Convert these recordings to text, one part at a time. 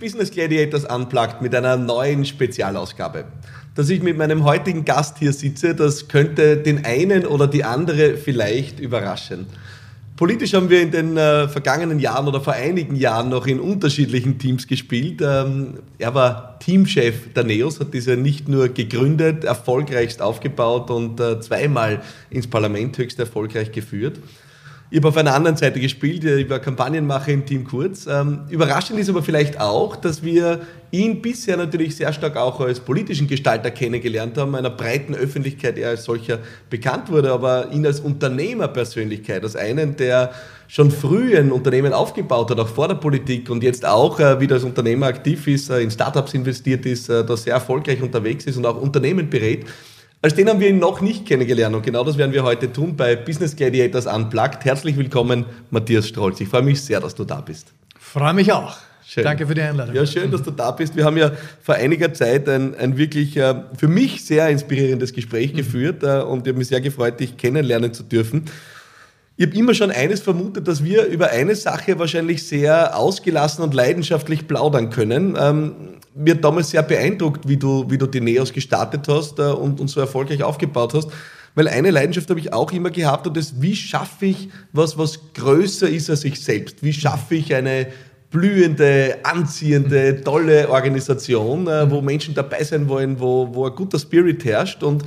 Business Gladiators Unplugged mit einer neuen Spezialausgabe. Dass ich mit meinem heutigen Gast hier sitze, das könnte den einen oder die andere vielleicht überraschen. Politisch haben wir in den äh, vergangenen Jahren oder vor einigen Jahren noch in unterschiedlichen Teams gespielt. Ähm, er war Teamchef der NEOS, hat diese nicht nur gegründet, erfolgreichst aufgebaut und äh, zweimal ins Parlament höchst erfolgreich geführt. Ich habe auf einer anderen Seite gespielt, ich war Kampagnenmacher im Team Kurz. Ähm, überraschend ist aber vielleicht auch, dass wir ihn bisher natürlich sehr stark auch als politischen Gestalter kennengelernt haben, einer breiten Öffentlichkeit er als solcher bekannt wurde, aber ihn als Unternehmerpersönlichkeit, als einen, der schon früh ein Unternehmen aufgebaut hat, auch vor der Politik und jetzt auch äh, wieder als Unternehmer aktiv ist, äh, in Startups investiert ist, äh, da sehr erfolgreich unterwegs ist und auch Unternehmen berät. Als den haben wir ihn noch nicht kennengelernt und genau das werden wir heute tun bei Business Gladiators Unplugged. Herzlich willkommen, Matthias Strolz. Ich freue mich sehr, dass du da bist. Freue mich auch. Schön. Danke für die Einladung. Ja, schön, dass du da bist. Wir haben ja vor einiger Zeit ein, ein wirklich äh, für mich sehr inspirierendes Gespräch mhm. geführt äh, und ich habe mich sehr gefreut, dich kennenlernen zu dürfen. Ich habe immer schon eines vermutet, dass wir über eine Sache wahrscheinlich sehr ausgelassen und leidenschaftlich plaudern können. Ähm, mir hat damals sehr beeindruckt, wie du, wie du die Neos gestartet hast äh, und, und so erfolgreich aufgebaut hast. Weil eine Leidenschaft habe ich auch immer gehabt und das, wie schaffe ich was, was größer ist als ich selbst? Wie schaffe ich eine blühende, anziehende, tolle Organisation, äh, wo Menschen dabei sein wollen, wo, wo ein guter Spirit herrscht und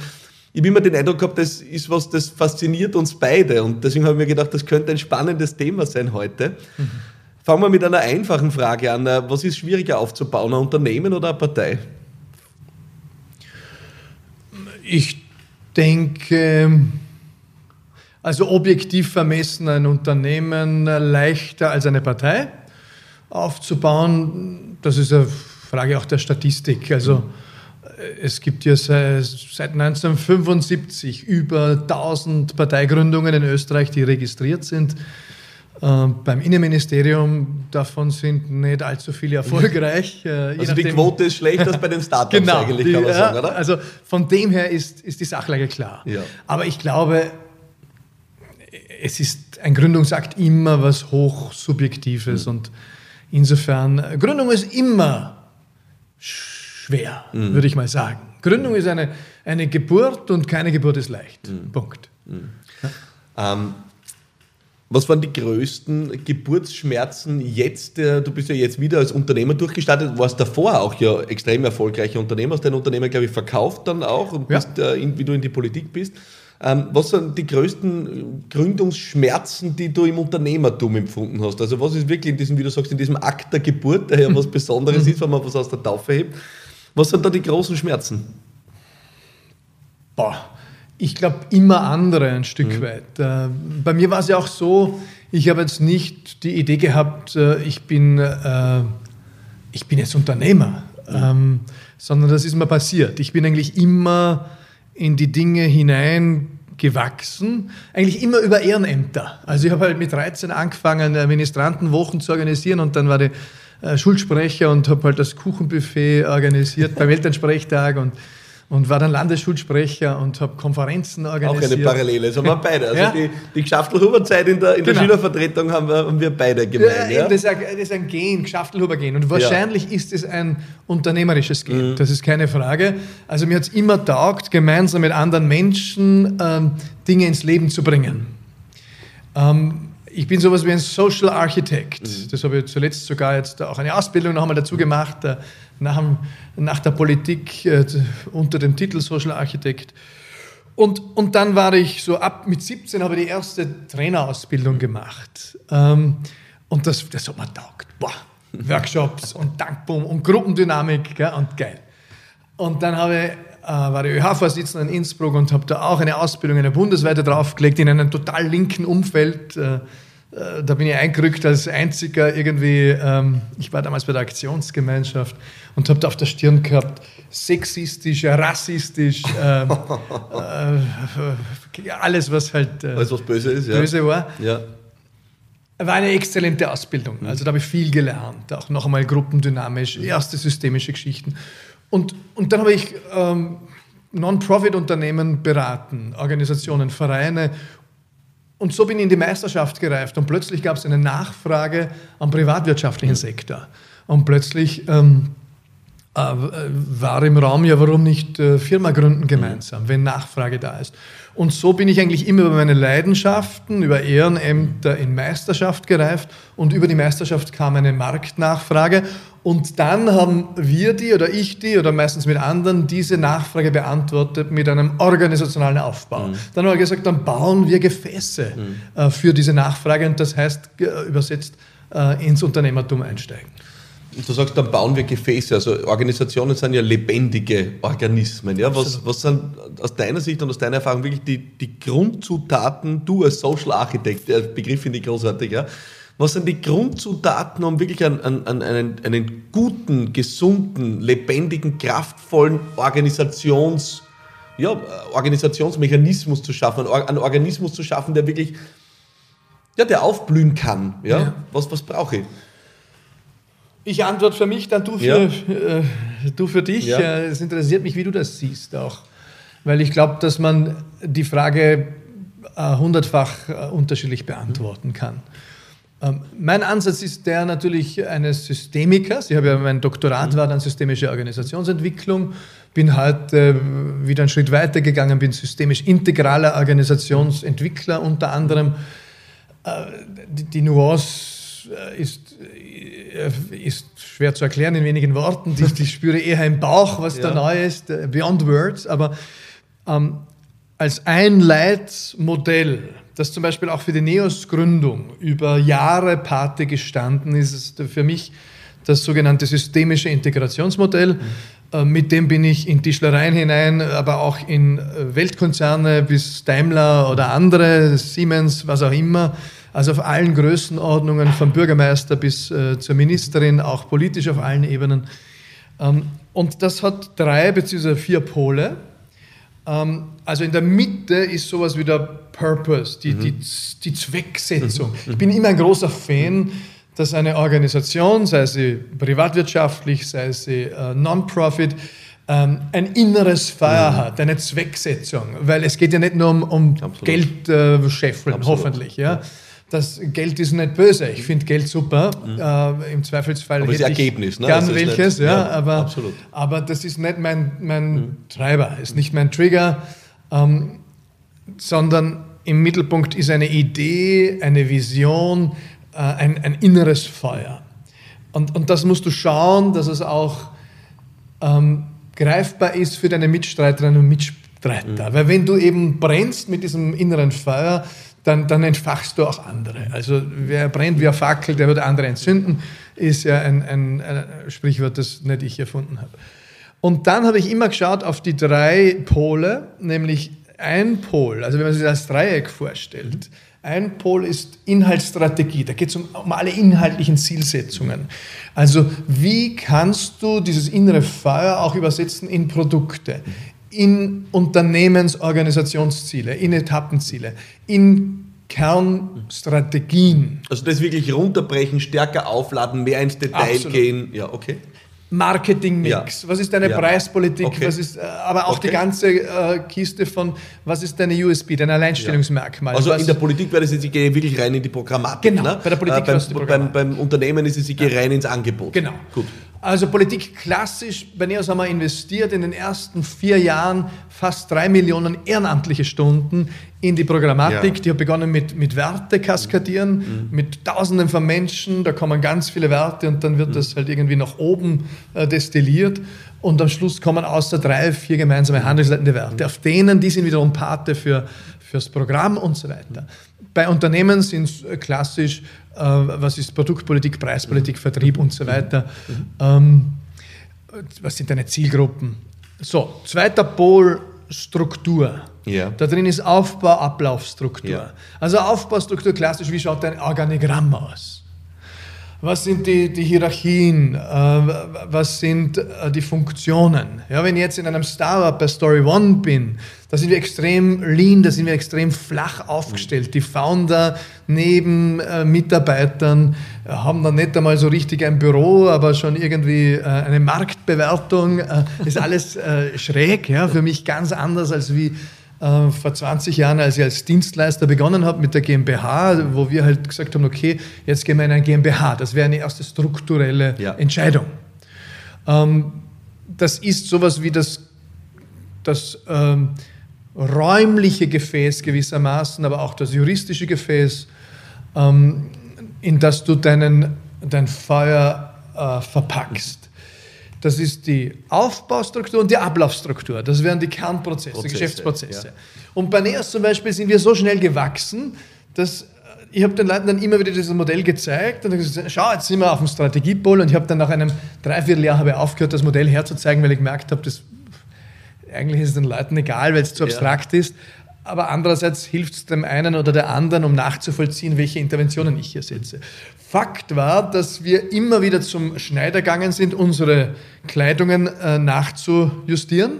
ich habe immer den Eindruck gehabt, das ist was, das fasziniert uns beide. Und deswegen habe ich mir gedacht, das könnte ein spannendes Thema sein heute. Mhm. Fangen wir mit einer einfachen Frage an. Was ist schwieriger aufzubauen, ein Unternehmen oder eine Partei? Ich denke, also objektiv vermessen ein Unternehmen leichter als eine Partei aufzubauen. Das ist eine Frage auch der Statistik. Also es gibt ja seit 1975 über 1000 Parteigründungen in Österreich, die registriert sind. Ähm, beim Innenministerium davon sind nicht allzu viele erfolgreich. Äh, also die Quote ist schlechter als bei den Startups genau, eigentlich, die, kann man sagen, oder? Also von dem her ist, ist die Sachlage klar. Ja. Aber ich glaube, es ist ein Gründungsakt immer was hochsubjektives mhm. und insofern, Gründung ist immer schwer, mhm. würde ich mal sagen. Gründung ist eine, eine Geburt und keine Geburt ist leicht. Mhm. Punkt. Mhm. Ja. Ähm, was waren die größten Geburtsschmerzen jetzt? Du bist ja jetzt wieder als Unternehmer durchgestartet, warst davor auch ja extrem erfolgreicher Unternehmer, hast dein Unternehmen, glaube ich, verkauft dann auch und ja. bist, äh, wie du in die Politik bist. Ähm, was sind die größten Gründungsschmerzen, die du im Unternehmertum empfunden hast? Also was ist wirklich in diesem, wie du sagst, in diesem Akt der Geburt, der ja was Besonderes ist, wenn man was aus der Taufe hebt? Was sind da die großen Schmerzen? Boah, ich glaube immer andere ein Stück mhm. weit. Äh, bei mir war es ja auch so, ich habe jetzt nicht die Idee gehabt, äh, ich bin, äh, ich bin jetzt Unternehmer, mhm. ähm, sondern das ist mir passiert. Ich bin eigentlich immer in die Dinge hineingewachsen, eigentlich immer über Ehrenämter. Also ich habe halt mit 13 angefangen, Ministrantenwochen zu organisieren und dann war die äh, Schulsprecher und habe halt das Kuchenbuffet organisiert beim Elternsprechtag und und war dann Landesschulsprecher und habe Konferenzen organisiert. Auch eine Parallele, das haben wir beide. Also ja? die, die Gschaftelhuber-Zeit in der, in genau. der Schülervertretung haben wir, haben wir beide gemeint. Ja, ja? Das, ist ein, das ist ein Gen, Gschaftelhuber-Gen. Und wahrscheinlich ist es ein unternehmerisches Gen, mhm. das ist keine Frage. Also mir hat es immer taugt, gemeinsam mit anderen Menschen ähm, Dinge ins Leben zu bringen. Ähm, ich bin sowas wie ein Social Architect. Mhm. Das habe ich zuletzt sogar jetzt auch eine Ausbildung noch einmal dazu gemacht, äh, nach, nach der Politik äh, unter dem Titel Social Architect. Und, und dann war ich so ab mit 17 habe ich die erste Trainerausbildung gemacht. Ähm, und das, das hat mir taugt. Boah, Workshops und Dankbum und Gruppendynamik gell, und geil. Und dann habe ich war ich ÖH-Vorsitzender in Innsbruck und habe da auch eine Ausbildung, eine bundesweite draufgelegt in einem total linken Umfeld. Äh, äh, da bin ich eingerückt als einziger irgendwie, ähm, ich war damals bei der Aktionsgemeinschaft und habe da auf der Stirn gehabt, sexistisch, rassistisch, ähm, äh, alles was halt äh, alles was böse ist, böse ja. war. Ja. War eine exzellente Ausbildung. Mhm. Also da habe ich viel gelernt, auch noch einmal gruppendynamisch, erste systemische Geschichten. Und, und dann habe ich ähm, Non-Profit-Unternehmen beraten, Organisationen, Vereine und so bin ich in die Meisterschaft gereift und plötzlich gab es eine Nachfrage am privatwirtschaftlichen Sektor. Und plötzlich ähm, äh, war im Raum, ja, warum nicht äh, Firma gründen gemeinsam, wenn Nachfrage da ist. Und so bin ich eigentlich immer über meine Leidenschaften, über Ehrenämter in Meisterschaft gereift und über die Meisterschaft kam eine Marktnachfrage. Und dann haben wir die oder ich die oder meistens mit anderen diese Nachfrage beantwortet mit einem organisationalen Aufbau. Mhm. Dann haben wir gesagt, dann bauen wir Gefäße mhm. äh, für diese Nachfrage und das heißt äh, übersetzt äh, ins Unternehmertum einsteigen. Du sagst, dann bauen wir Gefäße. Also Organisationen sind ja lebendige Organismen. Ja? Was, was sind aus deiner Sicht und aus deiner Erfahrung wirklich die, die Grundzutaten, du als Social Architect, der Begriff finde ich großartig, ja? was sind die Grundzutaten, um wirklich einen, einen, einen, einen guten, gesunden, lebendigen, kraftvollen Organisations, ja, Organisationsmechanismus zu schaffen, einen Organismus zu schaffen, der wirklich ja, der aufblühen kann. Ja? ja. Was, was brauche ich? Ich antworte für mich, dann du für, ja. äh, du für dich. Ja. Äh, es interessiert mich, wie du das siehst auch. Weil ich glaube, dass man die Frage äh, hundertfach äh, unterschiedlich beantworten kann. Ähm, mein Ansatz ist der natürlich eines Systemikers. Ich habe ja mein Doktorat mhm. war dann systemische Organisationsentwicklung, bin heute äh, wieder einen Schritt weiter gegangen, bin systemisch integraler Organisationsentwickler unter anderem. Äh, die, die Nuance ist äh, ist schwer zu erklären in wenigen Worten. Ich, ich spüre eher im Bauch, was ja. da neu ist, äh, beyond words. Aber ähm, als ein Leitmodell, das zum Beispiel auch für die NEOS-Gründung über Jahre Pate gestanden ist, ist für mich das sogenannte systemische Integrationsmodell. Mhm. Äh, mit dem bin ich in Tischlereien hinein, aber auch in Weltkonzerne bis Daimler oder andere, Siemens, was auch immer, also auf allen Größenordnungen, vom Bürgermeister bis äh, zur Ministerin, auch politisch auf allen Ebenen. Ähm, und das hat drei bzw. vier Pole. Ähm, also in der Mitte ist sowas wie der Purpose, die, mhm. die, die Zwecksetzung. Mhm. Ich bin immer ein großer Fan, dass eine Organisation, sei sie privatwirtschaftlich, sei sie äh, Non-Profit, ähm, ein inneres Feuer mhm. hat, eine Zwecksetzung. Weil es geht ja nicht nur um, um Geld äh, scheffeln, hoffentlich. Ja? Das Geld ist nicht böse. Ich finde Geld super. Mhm. Äh, Im Zweifelsfall aber hätte das Ergebnis, ne? gern welches, nicht, ja, ja, aber, absolut. aber das ist nicht mein, mein mhm. Treiber, ist nicht mein Trigger, ähm, sondern im Mittelpunkt ist eine Idee, eine Vision, äh, ein, ein inneres Feuer. Und, und das musst du schauen, dass es auch ähm, greifbar ist für deine Mitstreiterinnen und Mitstreiter. Mhm. Weil wenn du eben brennst mit diesem inneren Feuer, dann, dann entfachst du auch andere. Also wer brennt wie eine Fackel, der wird andere entzünden, ist ja ein, ein, ein Sprichwort, das nicht ich erfunden habe. Und dann habe ich immer geschaut auf die drei Pole, nämlich ein Pol, also wenn man sich das Dreieck vorstellt, ein Pol ist Inhaltsstrategie, da geht es um, um alle inhaltlichen Zielsetzungen. Also wie kannst du dieses innere Feuer auch übersetzen in Produkte, in Unternehmensorganisationsziele, in Etappenziele, in Kernstrategien. Also das wirklich runterbrechen, stärker aufladen, mehr ins Detail Absolut. gehen. Ja, okay. Marketingmix, ja. was ist deine ja. Preispolitik, okay. was ist, äh, aber auch okay. die ganze äh, Kiste von, was ist deine USB, dein Alleinstellungsmerkmal. Ja. Also was in der Politik wäre es jetzt, ich gehe wirklich rein in die Programmatik. Genau, ne? bei der Politik äh, beim, beim, beim, Unternehmen ist es, ich gehe rein ins Angebot. Genau. Gut. Also Politik klassisch, bei NEOS haben wir investiert in den ersten vier Jahren fast drei Millionen ehrenamtliche Stunden in die Programmatik. Ja. Die hat begonnen mit, mit Werte kaskadieren, mhm. mit Tausenden von Menschen. Da kommen ganz viele Werte und dann wird mhm. das halt irgendwie nach oben äh, destilliert. Und am Schluss kommen außer drei, vier gemeinsame mhm. handelsleitende Werte. Auf denen, die sind wiederum Pate für, fürs Programm und so weiter. Bei Unternehmen sind es äh, klassisch, äh, was ist Produktpolitik, Preispolitik, Vertrieb und so weiter. Ähm, was sind deine Zielgruppen? So, zweiter Pol, Struktur. Ja. Da drin ist Aufbau, Ablaufstruktur. Ja. Also Aufbaustruktur klassisch, wie schaut dein Organigramm aus? Was sind die, die Hierarchien? Äh, was sind äh, die Funktionen? Ja, wenn ich jetzt in einem Startup bei Story One bin, da sind wir extrem lean, da sind wir extrem flach aufgestellt. Die Founder neben äh, Mitarbeitern äh, haben dann nicht einmal so richtig ein Büro, aber schon irgendwie äh, eine Marktbewertung. Äh, ist alles schräg, ja, für mich ganz anders als wie äh, vor 20 Jahren, als ich als Dienstleister begonnen habe mit der GmbH, wo wir halt gesagt haben, okay, jetzt gehen wir in eine GmbH. Das wäre eine erste strukturelle ja. Entscheidung. Ähm, das ist sowas wie das, das ähm, räumliche Gefäß gewissermaßen, aber auch das juristische Gefäß, ähm, in das du deinen, dein Feuer äh, verpackst. Das ist die Aufbaustruktur und die Ablaufstruktur. Das wären die Kernprozesse, Prozesse, Geschäftsprozesse. Ja. Und bei NEOS zum Beispiel sind wir so schnell gewachsen, dass äh, ich habe den Leuten dann immer wieder dieses Modell gezeigt und gesagt, schau, jetzt sind wir auf dem Strategiepol und ich habe dann nach einem Dreivierteljahr habe aufgehört, das Modell herzuzeigen, weil ich gemerkt habe, das eigentlich ist es den Leuten egal, weil es zu abstrakt ja. ist. Aber andererseits hilft es dem einen oder der anderen, um nachzuvollziehen, welche Interventionen ich hier setze. Fakt war, dass wir immer wieder zum Schneider gegangen sind, unsere Kleidungen äh, nachzujustieren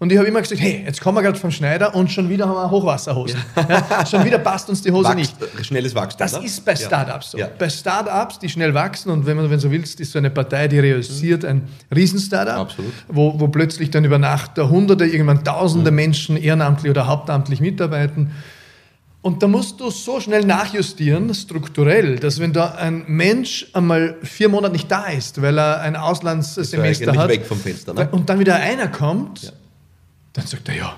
und ich habe immer gesagt, hey, jetzt kommen wir gerade vom Schneider und schon wieder haben wir Hochwasserhosen. Ja. Ja, schon wieder passt uns die Hose Wachst, nicht. Schnelles Wachstum. Das oder? ist bei Startups so. Bei Startups, die schnell wachsen und wenn man wenn so willst, ist so eine Partei, die realisiert ein Riesenstartup, wo, wo plötzlich dann über Nacht Hunderte, irgendwann Tausende mhm. Menschen ehrenamtlich oder hauptamtlich mitarbeiten. Und da musst du so schnell nachjustieren, strukturell, dass wenn da ein Mensch einmal vier Monate nicht da ist, weil er ein Auslandssemester hat, weg vom Fenster, ne? und dann wieder einer kommt, ja dann sagt er, ja,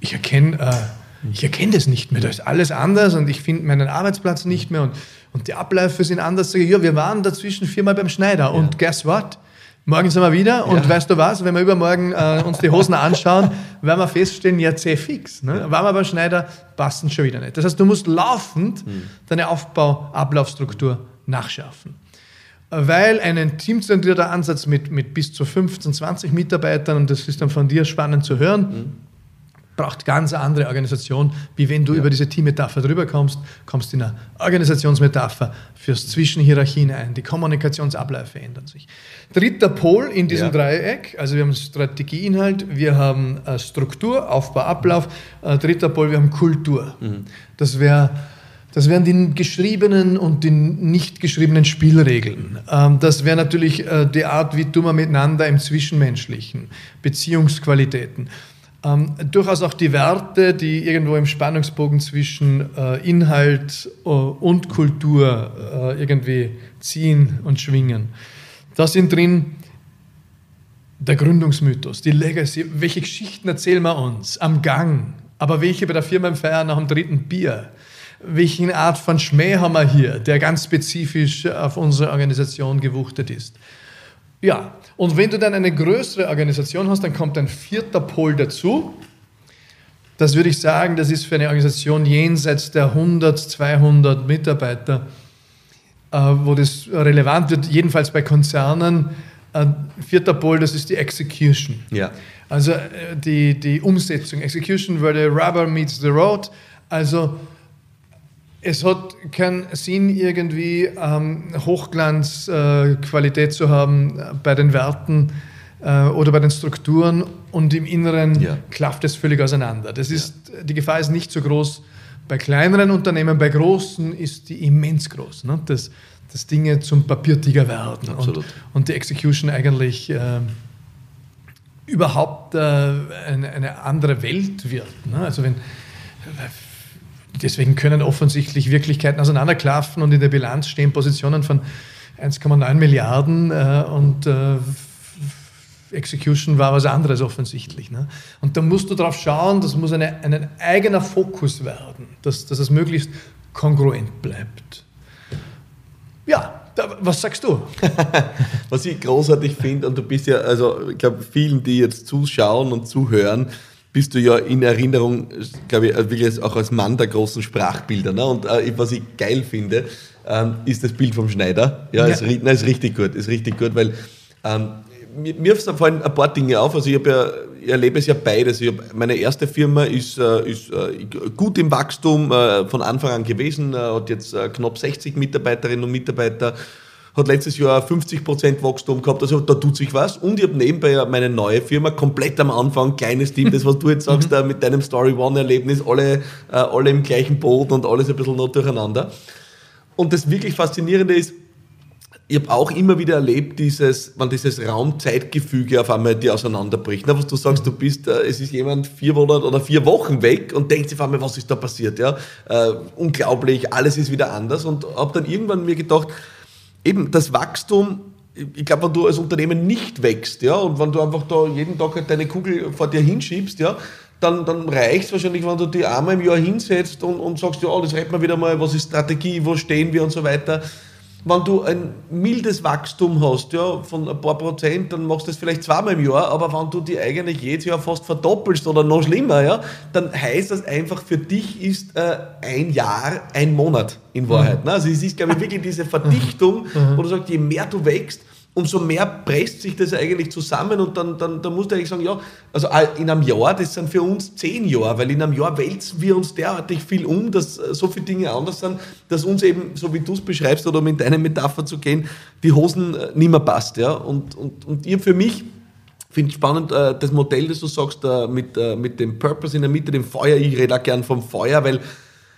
ich erkenne äh, ich erkenne das nicht mehr, da ist alles anders und ich finde meinen Arbeitsplatz nicht mehr und, und die Abläufe sind anders. Sag ich, ja, wir waren dazwischen viermal beim Schneider ja. und guess what? Morgen sind wir wieder und ja. weißt du was, wenn wir übermorgen äh, uns die Hosen anschauen, werden wir feststellen, ja, zäh fix. Ne? Ja. Waren wir beim Schneider, passen schon wieder nicht. Das heißt, du musst laufend mhm. deine Aufbau-Ablaufstruktur nachschärfen weil ein teamzentrierter Ansatz mit, mit bis zu 15, 20 Mitarbeitern, und das ist dann von dir spannend zu hören, mhm. braucht ganz andere Organisation, wie wenn du ja. über diese Teammetapher drüber kommst, kommst in eine Organisationsmetapher, fürs Zwischenhierarchien ein, die Kommunikationsabläufe ändern sich. Dritter Pol in diesem ja. Dreieck, also wir haben Strategieinhalt, wir haben äh, Struktur, Aufbau, Ablauf, äh, dritter Pol, wir haben Kultur. Mhm. Das wäre das wären die geschriebenen und die nicht geschriebenen Spielregeln. Ähm, das wäre natürlich äh, die Art, wie tun wir miteinander im Zwischenmenschlichen, Beziehungsqualitäten. Ähm, durchaus auch die Werte, die irgendwo im Spannungsbogen zwischen äh, Inhalt äh, und Kultur irgendwie ziehen und schwingen. Da sind drin der Gründungsmythos, die Legacy, welche Geschichten erzählen wir uns am Gang, aber welche bei der Firma im Feiern nach dem dritten Bier welche Art von Schmäh haben wir hier, der ganz spezifisch auf unsere Organisation gewuchtet ist. Ja, und wenn du dann eine größere Organisation hast, dann kommt ein vierter Pol dazu. Das würde ich sagen, das ist für eine Organisation jenseits der 100, 200 Mitarbeiter, äh, wo das relevant wird, jedenfalls bei Konzernen. Äh, vierter Pol, das ist die Execution. Ja. Also äh, die, die Umsetzung. Execution, where the rubber meets the road. Also es hat keinen Sinn, irgendwie ähm, Hochglanzqualität äh, zu haben bei den Werten äh, oder bei den Strukturen und im Inneren ja. klafft es völlig auseinander. Das ist, ja. Die Gefahr ist nicht so groß bei kleineren Unternehmen, bei großen ist die immens groß. Ne? Dass, dass Dinge zum Papiertiger werden und, und, die Execution eigentlich äh, überhaupt äh, eine, eine, andere Welt wird. Ne? Also wenn deswegen können offensichtlich Wirklichkeiten auseinanderklaffen und in der Bilanz stehen Positionen von 1,9 Milliarden äh, und äh, Execution war was anderes offensichtlich. Ne? Und da musst du darauf schauen, das muss eine, ein eigener Fokus werden, dass, dass es möglichst kongruent bleibt. Ja, da, was sagst du? was ich großartig finde, und du bist ja, also ich glaube, vielen, die jetzt zuschauen und zuhören, bist du ja in Erinnerung, glaube ich, wirklich auch als Mann der großen Sprachbilder. Ne? Und äh, was ich geil finde, ähm, ist das Bild vom Schneider. Ja, ja. Ist, na, ist richtig gut, ist richtig gut, weil ähm, mir, mir fallen ein paar Dinge auf. Also ich, ja, ich erlebe es ja beides. Ich meine erste Firma ist, äh, ist äh, gut im Wachstum äh, von Anfang an gewesen, äh, hat jetzt äh, knapp 60 Mitarbeiterinnen und Mitarbeiter hat letztes Jahr 50% Wachstum gehabt, also da tut sich was. Und ich habe nebenbei meine neue Firma, komplett am Anfang, kleines Team, das was du jetzt sagst, mhm. mit deinem Story One-Erlebnis, alle, äh, alle im gleichen Boot und alles ein bisschen noch durcheinander. Und das wirklich Faszinierende ist, ich habe auch immer wieder erlebt, dieses, wenn dieses Raum-Zeitgefüge auf einmal dir auseinanderbricht. Ne? Was du sagst, du bist, äh, es ist jemand vier Monate oder vier Wochen weg und denkt sich auf einmal, was ist da passiert? Ja? Äh, unglaublich, alles ist wieder anders. Und habe dann irgendwann mir gedacht, eben das Wachstum, ich glaube, wenn du als Unternehmen nicht wächst, ja, und wenn du einfach da jeden Tag halt deine Kugel vor dir hinschiebst, ja, dann, dann reicht es wahrscheinlich, wenn du die einmal im Jahr hinsetzt und, und sagst, ja, das redet man wieder mal, was ist Strategie, wo stehen wir und so weiter wenn du ein mildes Wachstum hast, ja, von ein paar Prozent, dann machst du das vielleicht zweimal im Jahr, aber wenn du die eigentlich jedes Jahr fast verdoppelst oder noch schlimmer, ja, dann heißt das einfach, für dich ist äh, ein Jahr ein Monat in Wahrheit. Mhm. Ne? Also es ist, glaube ich, wirklich diese Verdichtung, mhm. wo du sagst, je mehr du wächst, umso mehr presst sich das eigentlich zusammen und dann, dann, dann musst du eigentlich sagen, ja, also in einem Jahr, das sind für uns zehn Jahre, weil in einem Jahr wälzen wir uns derartig viel um, dass äh, so viele Dinge anders sind, dass uns eben, so wie du es beschreibst oder um in deine Metapher zu gehen, die Hosen äh, nicht mehr passt. Ja? Und, und, und ihr für mich, finde ich spannend, äh, das Modell, das du sagst, mit, mit dem Purpose in der Mitte, dem Feuer, ich rede auch gern vom Feuer, weil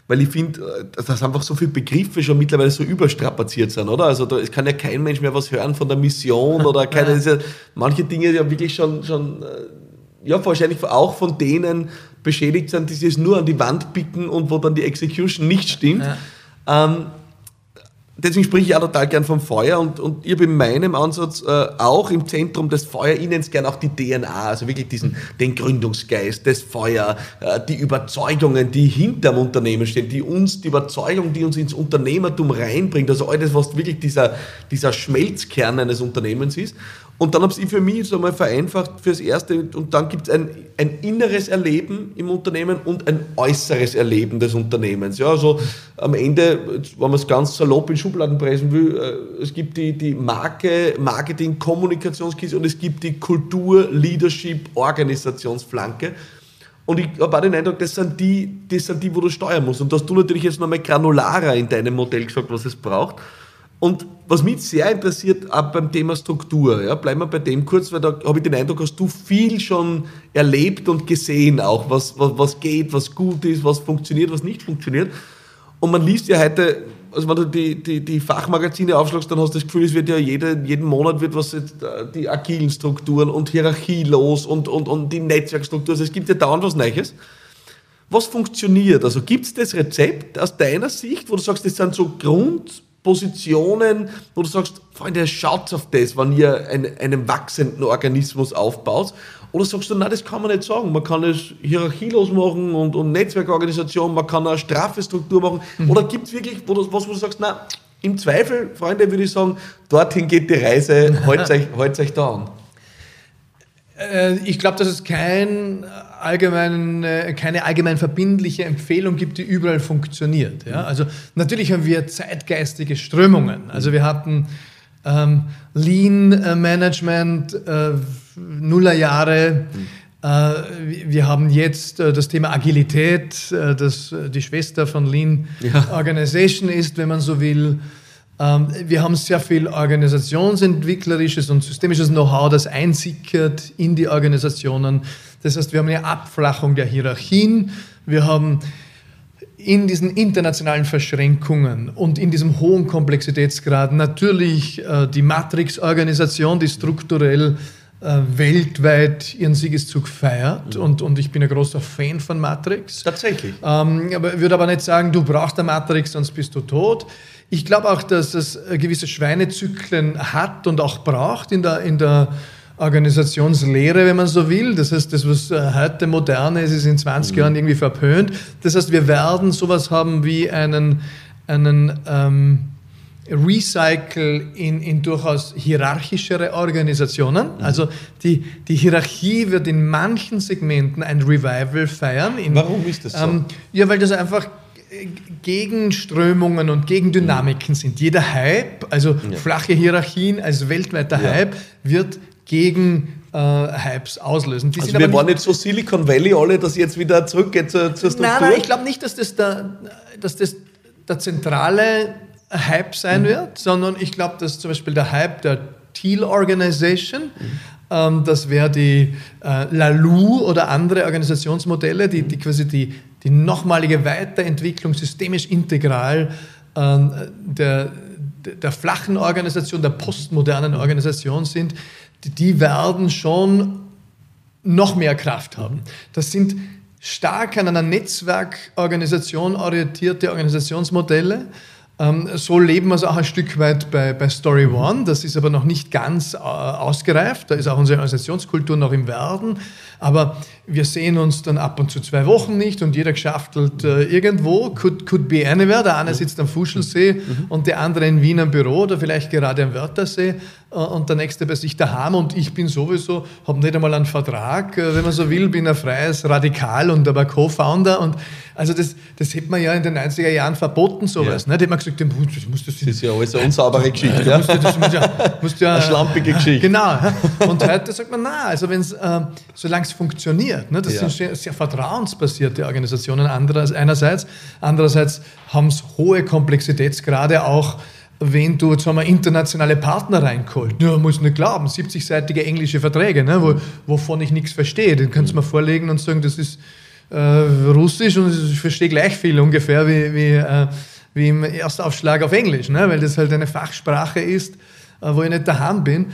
weil ich finde, äh, dass einfach so viele Begriffe schon mittlerweile so überstrapaziert sind, oder? Also da, es kann ja kein Mensch mehr was hören von der Mission oder keine, ja. manche Dinge ja wirklich schon, schon äh, ja, wahrscheinlich auch von denen beschädigt sind, die sich es nur an die Wand picken und wo dann die Execution nicht stimmt. Ja. Ähm, deswegen spreche ich auch total gern vom Feuer und, und ich habe in meinem Ansatz äh, auch im Zentrum des Feuer, ich nenne es gern auch die DNA, also wirklich diesen, den Gründungsgeist, das Feuer, äh, die Überzeugungen, die hinterm Unternehmen stehen, die uns, die Überzeugung, die uns ins Unternehmertum reinbringt, also alles, was wirklich dieser, dieser Schmelzkern eines Unternehmens ist. Und dann habe ich für mich so mal vereinfacht fürs Erste und dann gibt es ein, ein inneres Erleben im Unternehmen und ein äußeres Erleben des Unternehmens. Ja, also am Ende, wenn man es ganz salopp in Schubladen preisen will, äh, es gibt die, die Marke, Marketing, Kommunikationskiste und es gibt die Kultur, Leadership, Organisationsflanke. Und ich habe auch den Eindruck, das sind, die, das sind die, wo du steuern musst. Und da hast du natürlich jetzt nochmal granularer in deinem Modell gesagt, was es braucht. Und was mich sehr interessiert, auch beim Thema Struktur, ja, bleiben wir bei dem kurz, weil da habe ich den Eindruck, hast du viel schon erlebt und gesehen, auch was, was, was geht, was gut ist, was funktioniert, was nicht funktioniert. Und man liest ja heute, also wenn du die, die, die Fachmagazine aufschlagst, dann hast du das Gefühl, es wird ja jede, jeden Monat wird was jetzt, äh, die agilen Strukturen und Hierarchie los und, und, und die Netzwerkstruktur. Also es gibt ja dauernd was Neues. Was funktioniert? Also gibt es das Rezept aus deiner Sicht, wo du sagst, das sind so Grund, Positionen, wo du sagst, Freunde, schaut auf das, wenn ihr einen, einen wachsenden Organismus aufbaut? Oder sagst du, nein, das kann man nicht sagen. Man kann es hierarchielos machen und, und Netzwerkorganisation, man kann eine straffe Struktur machen. Mhm. Oder gibt es wirklich wo du, was, wo du sagst, nein, im Zweifel, Freunde, würde ich sagen, dorthin geht die Reise, haltet euch, haltet euch da an. Äh, ich glaube, dass es kein allgemein, keine allgemein verbindliche Empfehlung gibt, die überall funktioniert. Ja? Also natürlich haben wir zeitgeistige Strömungen. Also wir hatten ähm, Lean Management, äh, Nullerjahre. Äh, wir haben jetzt äh, das Thema Agilität, äh, das die Schwester von Lean ja. Organization ist, wenn man so will. Ähm, wir haben sehr viel organisationsentwicklerisches und systemisches Know-how, das einsickert in die Organisationen. Das heißt, wir haben eine Abflachung der Hierarchien. Wir haben in diesen internationalen Verschränkungen und in diesem hohen Komplexitätsgrad natürlich äh, die Matrix-Organisation, die strukturell äh, weltweit ihren Siegeszug feiert. Mhm. Und, und ich bin ein großer Fan von Matrix. Tatsächlich. Ähm, aber würde aber nicht sagen, du brauchst eine Matrix, sonst bist du tot. Ich glaube auch, dass es gewisse Schweinezyklen hat und auch braucht in der, in der Organisationslehre, wenn man so will. Das heißt, das, was äh, heute modern ist, ist in 20 mhm. Jahren irgendwie verpönt. Das heißt, wir werden sowas haben wie einen, einen ähm, Recycle in, in durchaus hierarchischere Organisationen. Mhm. Also die, die Hierarchie wird in manchen Segmenten ein Revival feiern. In, Warum ist das so? Ähm, ja, weil das einfach Gegenströmungen und Gegendynamiken sind. Jeder Hype, also ja. flache Hierarchien als weltweiter ja. Hype, wird gegen äh, Hypes auslösen. Die also wir waren nicht so Silicon Valley alle, dass jetzt wieder zurückgeht zur, zur Struktur? Nein, nein, ich glaube nicht, dass das, der, dass das der zentrale Hype sein mhm. wird, sondern ich glaube, dass zum Beispiel der Hype der Teal Organization, mhm. ähm, das wäre die äh, LALU oder andere Organisationsmodelle, die, die quasi die die nochmalige Weiterentwicklung systemisch integral äh, der, der flachen Organisation, der postmodernen Organisation sind, die, werden schon noch mehr Kraft haben. Das sind stark an einer Netzwerkorganisation orientierte Organisationsmodelle. Ähm, so leben wir es auch ein Stück weit bei, bei Story One. Das ist aber noch nicht ganz äh, ausgereift. Da ist auch unsere Organisationskultur noch im Werden. Aber wir sehen uns dann ab und zu zwei Wochen nicht und jeder geschaftelt äh, irgendwo. Could, could be anywhere. Der eine sitzt am Fuschelsee mhm. und der andere in Wien am Büro oder vielleicht gerade am Wörthersee und der nächste bei sich daheim. Und ich bin sowieso, habe nicht einmal einen Vertrag, äh, wenn man so will, bin ein freies Radikal und aber Co-Founder. Und also das, das hätte man ja in den 90er Jahren verboten, sowas. Ja. Ne? Da hätte man gesagt, das, muss das, das ist ja alles eine unsaubere Geschichte. Ja, musst du, das muss ja, musst ja, eine schlampige Geschichte. Genau. Und heute sagt man, na, also wenn es, äh, solange es funktioniert, ne? das ja. sind sehr, sehr, vertrauensbasierte Organisationen einerseits, andererseits haben es hohe Komplexitätsgrade auch wenn du jetzt haben wir internationale Partner reingeholt. Ja, muss nicht glauben, 70-seitige englische Verträge, ne, wo, wovon ich nichts verstehe. Den kannst du mir vorlegen und sagen, das ist äh, Russisch und ich verstehe gleich viel ungefähr wie, wie, äh, wie im Erstaufschlag auf Englisch, ne, weil das halt eine Fachsprache ist, äh, wo ich nicht daheim bin.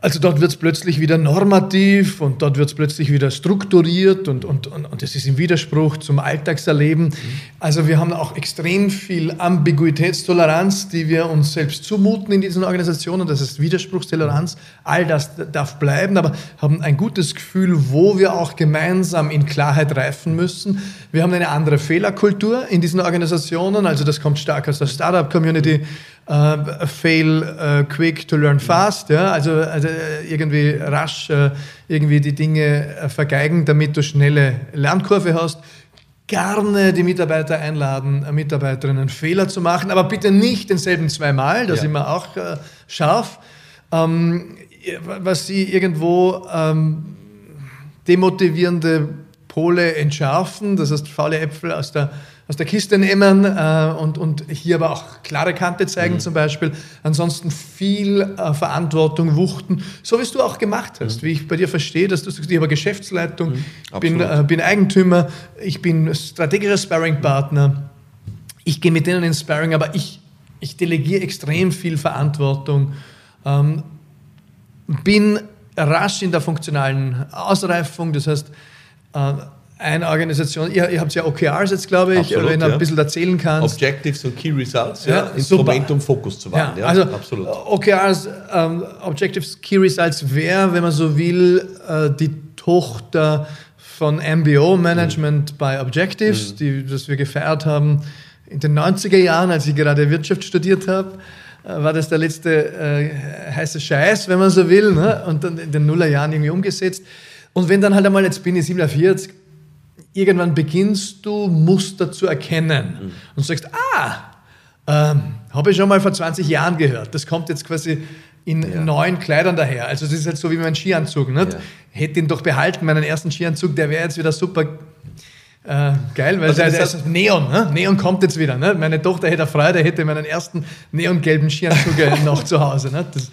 Also dort wird es plötzlich wieder normativ und dort wird es plötzlich wieder strukturiert und, und, und, und das ist im Widerspruch zum Alltagserleben. Also wir haben auch extrem viel Ambiguitätstoleranz, die wir uns selbst zumuten in diesen Organisationen. Das ist Widerspruchstoleranz. All das darf bleiben, aber haben ein gutes Gefühl, wo wir auch gemeinsam in Klarheit reifen müssen. Wir haben eine andere Fehlerkultur in diesen Organisationen. Also das kommt stark aus der Startup-Community. Uh, fail uh, quick to learn fast, ja, also, also äh, irgendwie rasch uh, irgendwie die Dinge vergeigen, damit du schnelle Lernkurve hast. Gerne die Mitarbeiter einladen, Mitarbeiterinnen Fehler zu machen, aber bitte nicht denselben zweimal, da ja. sind wir auch scharf. Um, ähm, was sie irgendwo um, ähm, demotivierende Pole entschärfen, das heißt faule Äpfel aus der aus der Kiste nehmen äh, und, und hier aber auch klare Kante zeigen mhm. zum Beispiel. Ansonsten viel äh, Verantwortung wuchten, so wie du auch gemacht hast. Mhm. Wie ich bei dir verstehe, dass du sagst, ich habe Geschäftsleitung, mhm. bin, äh, bin Eigentümer, ich bin strategischer Sparringpartner, ich gehe mit denen ins Sparring, aber ich, ich delegiere extrem viel Verantwortung, ähm, bin rasch in der funktionalen Ausreifung, das heißt, äh, eine Organisation, ihr, ihr habt ja OKRs jetzt, glaube ich, absolut, wenn du ja. ein bisschen erzählen kannst. Objectives und Key Results, ja, ja Instrument, um Fokus zu wahren. Ja, also absolut. OKRs, ähm, Objectives, Key Results wäre, wenn man so will, uh, die Tochter von MBO, Management mhm. by Objectives, mhm. die, das wir gefeiert haben in den 90er Jahren, als ich gerade Wirtschaft studiert habe äh, war das der letzte äh, heiße Scheiß, wenn man so will, ne? und dann in den Nullerjahren irgendwie umgesetzt. Und wenn dann halt einmal, jetzt bin ich 47, irgendwann beginnst du Muster zu erkennen mhm. und sagst, ah, ähm, habe ich schon mal vor 20 Jahren gehört. Das kommt jetzt quasi in ja. neuen Kleidern daher. Also das ist halt so wie mein Skianzug. Nicht? Ja. Hätte ihn doch behalten, meinen ersten Skianzug, der wäre jetzt wieder super äh, geil, weil also der, der ist Neon. Ne? Neon kommt jetzt wieder. Ne? Meine Tochter hätte Freude, hätte meinen ersten neongelben Skianzug noch zu Hause. Ne? Das,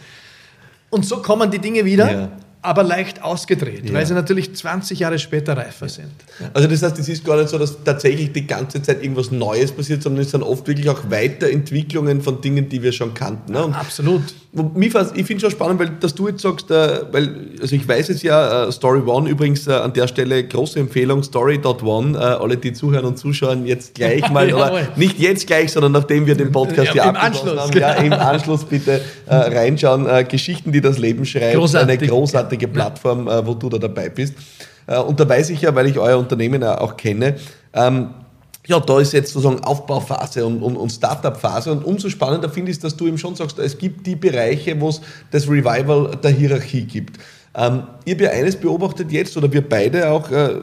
und so kommen die Dinge wieder. Ja aber leicht ausgedreht, ja. weil sie natürlich 20 Jahre später reifer sind. Also das heißt, es ist gar nicht so, dass tatsächlich die ganze Zeit irgendwas Neues passiert, sondern es sind oft wirklich auch Weiterentwicklungen von Dingen, die wir schon kannten. Ne? Absolut. ich finde es schon spannend, weil dass du jetzt sagst, äh, weil, also ich weiß es ja, äh, Story One übrigens äh, an der Stelle große Empfehlung, Story.one, alle, die zuhören und zuschauen, jetzt gleich mal, ja, oder nicht jetzt gleich, sondern nachdem wir den Podcast ja, ja abgeschlossen haben, ja, im Anschluss bitte äh, reinschauen. Geschichten, die das Leben schreibt, Großartig. eine großartige großartige Plattform, äh, wo du da dabei bist. Äh, und da weiß ich ja, weil ich euer Unternehmen auch kenne, ähm, ja, da ist jetzt sozusagen Aufbauphase und, und, und Startup-Phase. Und umso spannender finde ich es, dass du eben schon sagst, es gibt die Bereiche, wo es das Revival der Hierarchie gibt. Ähm, ihr habt ja eines beobachtet jetzt, oder wir beide auch, äh,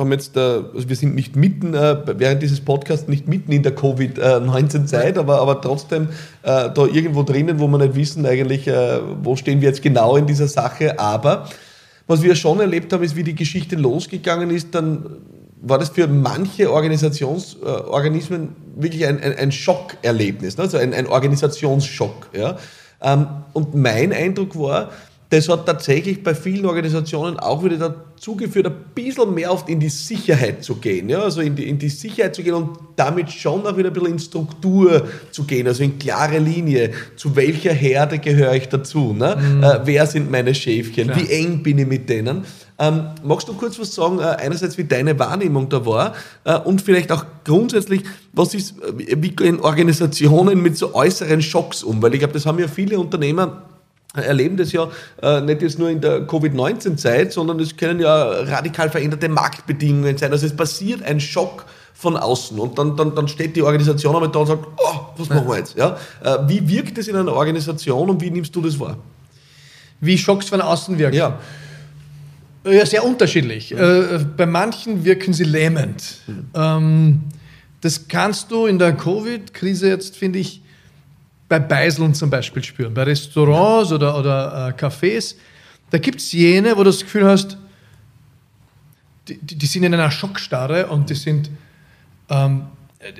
haben jetzt, äh, also wir sind nicht mitten, äh, während dieses Podcasts nicht mitten in der Covid-19-Zeit, aber, aber trotzdem äh, da irgendwo drinnen, wo wir nicht wissen eigentlich, wo stehen wir jetzt genau in dieser Sache. Aber was wir schon erlebt haben, ist, wie die Geschichte losgegangen ist, dann war das für manche Organisationsorganismen wirklich ein, ein, ein Schockerlebnis, ne? also ein, ein Organisationsschock. Ja? Ähm, und mein Eindruck war, das hat tatsächlich bei vielen Organisationen auch wieder dazu geführt, ein bisschen mehr oft in die Sicherheit zu gehen. Ja? Also in die, in die Sicherheit zu gehen und damit schon auch wieder ein bisschen in Struktur zu gehen, also in klare Linie. Zu welcher Herde gehöre ich dazu? Ne? Mhm. Äh, wer sind meine Schäfchen? Klar. Wie eng bin ich mit denen? Ähm, magst du kurz was sagen, äh, einerseits wie deine Wahrnehmung da war äh, und vielleicht auch grundsätzlich, was ist, äh, wie gehen Organisationen mit so äußeren Schocks um? Weil ich glaube, das haben ja viele Unternehmer erleben das ja äh, nicht jetzt nur in der Covid-19-Zeit, sondern es können ja radikal veränderte Marktbedingungen sein. Also es passiert ein Schock von außen und dann, dann, dann steht die Organisation einmal da und sagt, oh, was machen wir jetzt? Ja? Äh, wie wirkt das in einer Organisation und wie nimmst du das wahr? Wie Schocks von außen wirken? Ja. Ja, sehr unterschiedlich. Mhm. Äh, bei manchen wirken sie lähmend. Mhm. Ähm, das kannst du in der Covid-Krise jetzt, finde ich, bei Beiseln zum Beispiel spüren. Bei Restaurants oder, oder äh, Cafés. Da gibt es jene, wo du das Gefühl hast, die, die, die, sind in einer Schockstarre und die sind, ähm,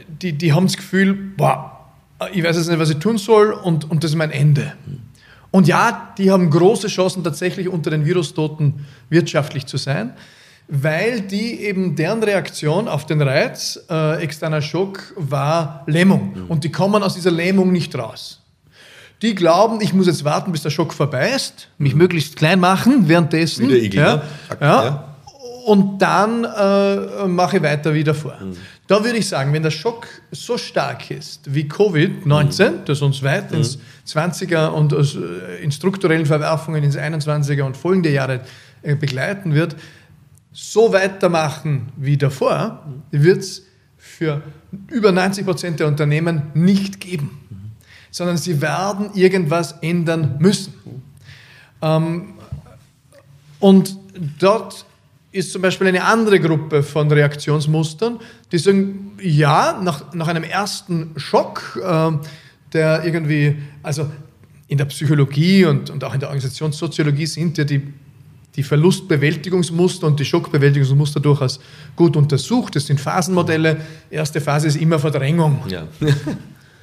die, die haben das Gefühl, boah, ich weiß jetzt nicht, was ich tun soll und, und das ist mein Ende. Und ja, die haben große Chancen, tatsächlich unter den Virustoten wirtschaftlich zu sein, weil die eben deren Reaktion auf den Reiz, äh, externer Schock, war Lähmung. Mhm. Und die kommen aus dieser Lähmung nicht raus. Die glauben, ich muss jetzt warten, bis der Schock vorbei ist, mich mhm. möglichst klein machen währenddessen. Wie der Igel, ja, ja. ja. Und dann äh, mache ich weiter wie davor. Mhm. Da würde ich sagen, wenn der Schock so stark ist wie Covid-19, mhm. das uns weit mhm. ins 20er und äh, in strukturellen Verwerfungen ins 21er und folgende Jahre äh, begleiten wird, so weitermachen wie davor, wird es für über 90 Prozent der Unternehmen nicht geben, sondern sie werden irgendwas ändern müssen. Ähm, und dort ist zum Beispiel eine andere Gruppe von Reaktionsmustern, die sagen, ja, nach, nach einem ersten Schock, äh, der irgendwie, also in der Psychologie und, und auch in der Organisationssoziologie sind ja die, die Verlustbewältigungsmuster und die Schockbewältigungsmuster durchaus gut untersucht. Das sind Phasenmodelle. Erste Phase ist immer Verdrängung. Ja.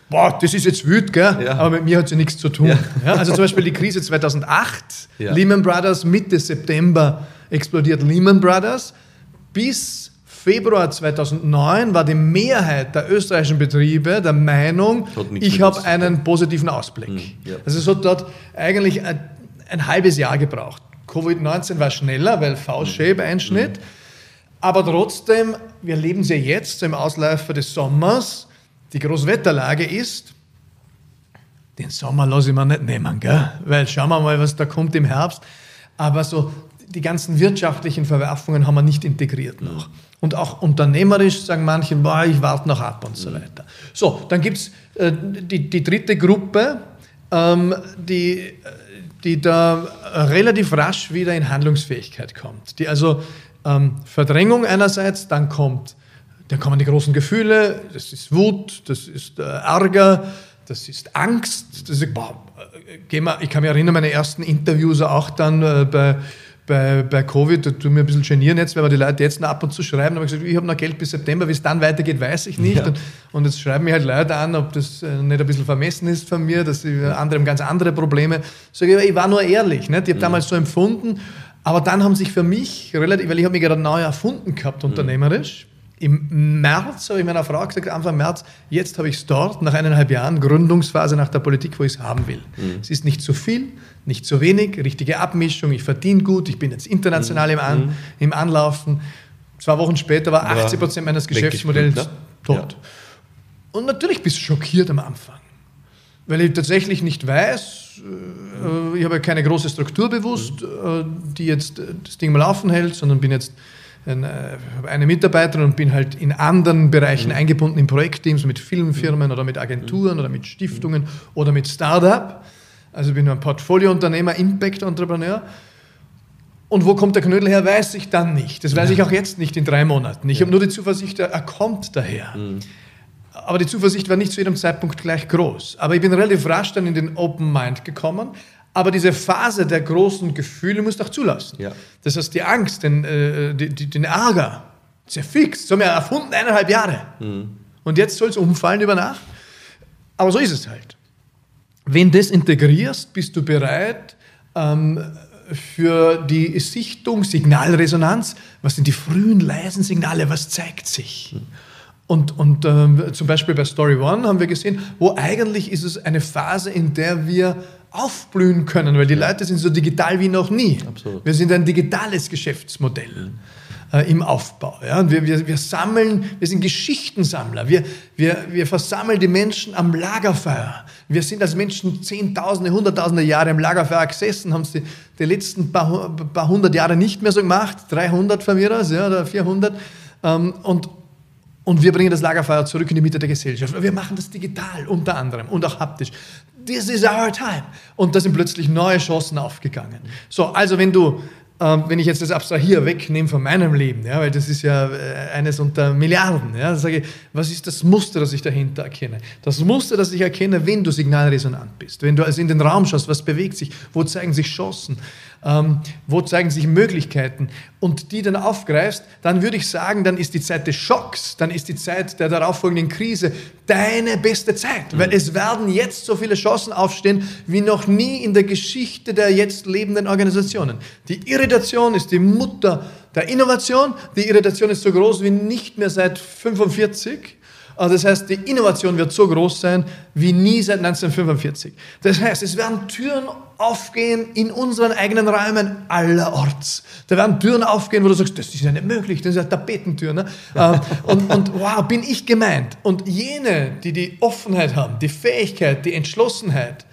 Boah, das ist jetzt wütend, gell? Ja. aber mit mir hat sie ja nichts zu tun. Ja. Ja, also zum Beispiel die Krise 2008, Lehman Brothers, Mitte September explodiert Lehman Brothers. Bis Februar 2009 war die Mehrheit der österreichischen Betriebe der Meinung, ich habe einen positiven Ausblick. Hm. Also es hat dort eigentlich ein, ein halbes Jahr gebraucht. Covid-19 war schneller, weil V-Shape-Einschnitt. Hm. Aber trotzdem, wir leben sie jetzt im Ausläufer des Sommers. Die Großwetterlage ist, den Sommer lasse ich mir nicht nehmen, gell? weil schauen wir mal, was da kommt im Herbst. Aber so die ganzen wirtschaftlichen Verwerfungen haben wir nicht integriert noch. Und auch unternehmerisch sagen manche, boah, ich warte noch ab und so weiter. So, dann gibt es äh, die, die dritte Gruppe, ähm, die, die da relativ rasch wieder in Handlungsfähigkeit kommt. Die also ähm, Verdrängung einerseits, dann kommt, dann kommen die großen Gefühle, das ist Wut, das ist äh, Ärger, das ist Angst. Das ist, boah, äh, ich kann mich erinnern, meine ersten Interviews auch dann äh, bei bei, bei Covid, da tut mir ein bisschen genieren jetzt, weil wir die Leute jetzt noch ab und zu schreiben, aber ich gesagt, ich habe noch Geld bis September, wie es dann weitergeht, weiß ich nicht. Ja. Und, und, jetzt schreiben mir halt Leute an, ob das äh, nicht ein bisschen vermessen ist von mir, dass die andere haben ganz andere Probleme. Ich, ich war nur ehrlich, nicht? ich habe mhm. damals so empfunden, aber dann haben sich für mich relativ, weil ich habe mich gerade neu erfunden gehabt, mhm. unternehmerisch, im März habe ich meiner Frau gesagt, Anfang März, jetzt habe ich es dort, nach eineinhalb Jahren, Gründungsphase nach der Politik, wo ich es haben will. Mhm. Es ist nicht zu viel, nicht zu wenig, richtige Abmischung, ich verdiene gut, ich bin jetzt international mhm. im, An, mhm. im Anlaufen. Zwei Wochen später war 80 Prozent meines Geschäftsmodells ne? tot. Ja. Und natürlich bist du schockiert am Anfang, weil ich tatsächlich nicht weiß, äh, ich habe keine große Struktur bewusst, mhm. äh, die jetzt äh, das Ding mal laufen hält, sondern bin jetzt eine Mitarbeiterin und bin halt in anderen Bereichen mhm. eingebunden in Projektteams mit Filmfirmen mhm. oder mit Agenturen mhm. oder mit Stiftungen oder mit Startup. Also bin ein Portfoliounternehmer, Impact-Entrepreneur. Und wo kommt der Knödel her, weiß ich dann nicht. Das weiß ich auch jetzt nicht in drei Monaten. Ich ja. habe nur die Zuversicht, er kommt daher. Mhm. Aber die Zuversicht war nicht zu jedem Zeitpunkt gleich groß. Aber ich bin relativ rasch dann in den Open Mind gekommen, aber diese Phase der großen Gefühle musst du auch zulassen. Ja. Das heißt, die Angst, den, äh, die, die, den Ärger, ist ja fix. So haben wir erfunden eineinhalb Jahre. Mhm. Und jetzt soll es umfallen über Nacht. Aber so ist es halt. Wenn du das integrierst, bist du bereit, ähm, für die Sichtung, Signalresonanz. Was sind die frühen, leisen Signale? Was zeigt sich? Und, und ähm, zum Beispiel bei Story One haben wir gesehen, wo eigentlich ist es eine Phase, in der wir aufblühen können, weil die Leute sind so digital wie noch nie. Absolut. Wir sind ein digitales Geschäftsmodell äh, im Aufbau. Ja? Und wir, wir, wir sammeln, wir sind Geschichtensammler. Wir, wir, wir versammeln die Menschen am Lagerfeuer. Wir sind als Menschen Zehntausende, Hunderttausende Jahre am Lagerfeuer gesessen, haben es die, die letzten paar, paar hundert Jahre nicht mehr so gemacht, 300 von mir aus, ja, oder 400. Ähm, und, und wir bringen das Lagerfeuer zurück in die Mitte der Gesellschaft. Wir machen das digital unter anderem und auch haptisch. This is our time. Und da sind plötzlich neue Chancen aufgegangen. So, also wenn du ähm, wenn ich jetzt das abstrahiere, wegnehme von meinem Leben, ja, weil das ist ja äh, eines unter Milliarden, ja, sage ich, was ist das Muster, das ich dahinter erkenne? Das Muster, das ich erkenne, wenn du signalresonant bist, wenn du also in den Raum schaust, was bewegt sich, wo zeigen sich Chancen, ähm, wo zeigen sich Möglichkeiten und die dann aufgreifst, dann würde ich sagen, dann ist die Zeit des Schocks, dann ist die Zeit der darauffolgenden Krise deine beste Zeit, mhm. weil es werden jetzt so viele Chancen aufstehen wie noch nie in der Geschichte der jetzt lebenden Organisationen. Die Irritation ist die Mutter der Innovation, die Irritation ist so groß wie nicht mehr seit 45 also das heißt, die Innovation wird so groß sein wie nie seit 1945. Das heißt, es werden Türen aufgehen in unseren eigenen Räumen allerorts. Da werden Türen aufgehen, wo du sagst, das ist ja nicht möglich, das ist ja Tapetentür. Ne? Ähm, und, und wow, bin ich gemeint. Und jene, die die Offenheit haben, die Fähigkeit, die Entschlossenheit,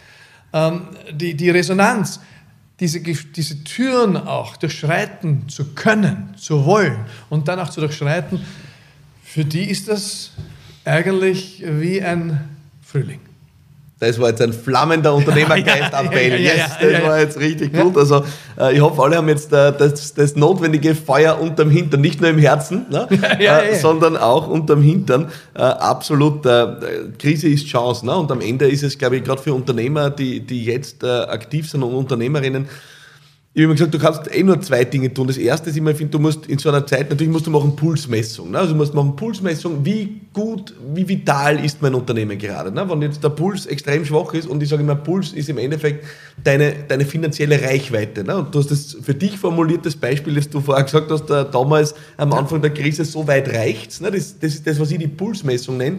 ähm, die, die Resonanz, diese, diese Türen auch durchschreiten zu können, zu wollen und dann auch zu durchschreiten, für die ist das eigentlich wie ein Frühling. Das war jetzt ein flammender Unternehmergeist-Appell. Ja, ja, ja, yes, das war jetzt richtig gut. Also äh, ich hoffe, alle haben jetzt äh, das, das, notwendige Feuer unterm Hintern, nicht nur im Herzen, ne? äh, sondern auch unterm Hintern. Äh, absolut, äh, Krise ist Chance. Ne? Und am Ende ist es, glaube ich, gerade für Unternehmer, die, die jetzt äh, aktiv sind und Unternehmerinnen, ich habe immer gesagt, du kannst eh nur zwei Dinge tun. Das erste ist immer, ich finde, du musst in so einer Zeit, natürlich musst du machen Pulsmessung. Ne? Also du musst machen Pulsmessung, wie gut, wie vital ist mein Unternehmen gerade. Ne? Wenn jetzt der Puls extrem schwach ist und ich sage immer, Puls ist im Endeffekt deine, deine finanzielle Reichweite. Ne? Und du hast das für dich formuliertes Beispiel, das du vorher gesagt hast, da, damals am Anfang der Krise so weit reicht ne? das, das ist das, was ich die Pulsmessung nenne.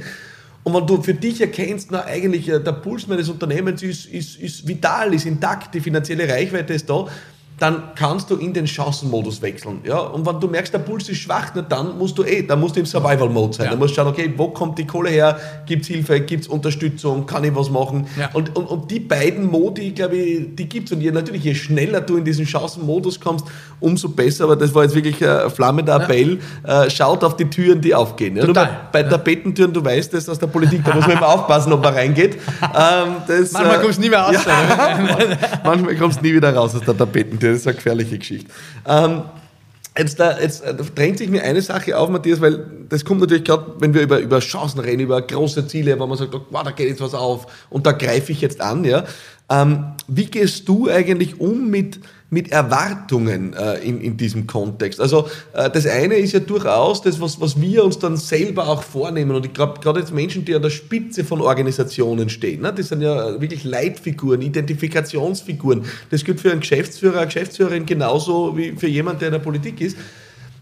Und wenn du für dich erkennst, na, eigentlich äh, der Puls meines Unternehmens ist, ist, ist vital, ist intakt, die finanzielle Reichweite ist da, dann kannst du in den Chancenmodus wechseln. Ja? Und wenn du merkst, der Puls ist schwach, na, dann musst du eh, dann musst du im Survival-Mode sein. Ja. Dann musst du schauen, okay, wo kommt die Kohle her? Gibt es Hilfe? Gibt es Unterstützung? Kann ich was machen? Ja. Und, und, und die beiden Modi, glaube ich, die gibt es. Und je, natürlich, je schneller du in diesen Chancenmodus kommst, umso besser. Aber das war jetzt wirklich ein flammender Appell. Ja. Äh, schaut auf die Türen, die aufgehen. Ja? Total. Bei, bei Tapetentüren, du weißt das aus der Politik, da muss man immer aufpassen, ob man reingeht. Ähm, das, manchmal äh, kommst du nie mehr raus. manchmal kommst du nie wieder raus aus der Tapetentür das ist eine gefährliche Geschichte. Ähm, Jetzt, da, jetzt äh, drängt sich mir eine Sache auf, Matthias, weil das kommt natürlich gerade, wenn wir über, über Chancen reden, über große Ziele, wo man sagt, oh, wow, da geht jetzt was auf und da greife ich jetzt an. Ja. Ähm, wie gehst du eigentlich um mit, mit Erwartungen äh, in, in diesem Kontext. Also äh, das eine ist ja durchaus das, was, was wir uns dann selber auch vornehmen. Und ich glaube, gerade jetzt Menschen, die an der Spitze von Organisationen stehen, ne, das sind ja wirklich Leitfiguren, Identifikationsfiguren. Das gilt für einen Geschäftsführer, eine Geschäftsführerin genauso wie für jemanden, der in der Politik ist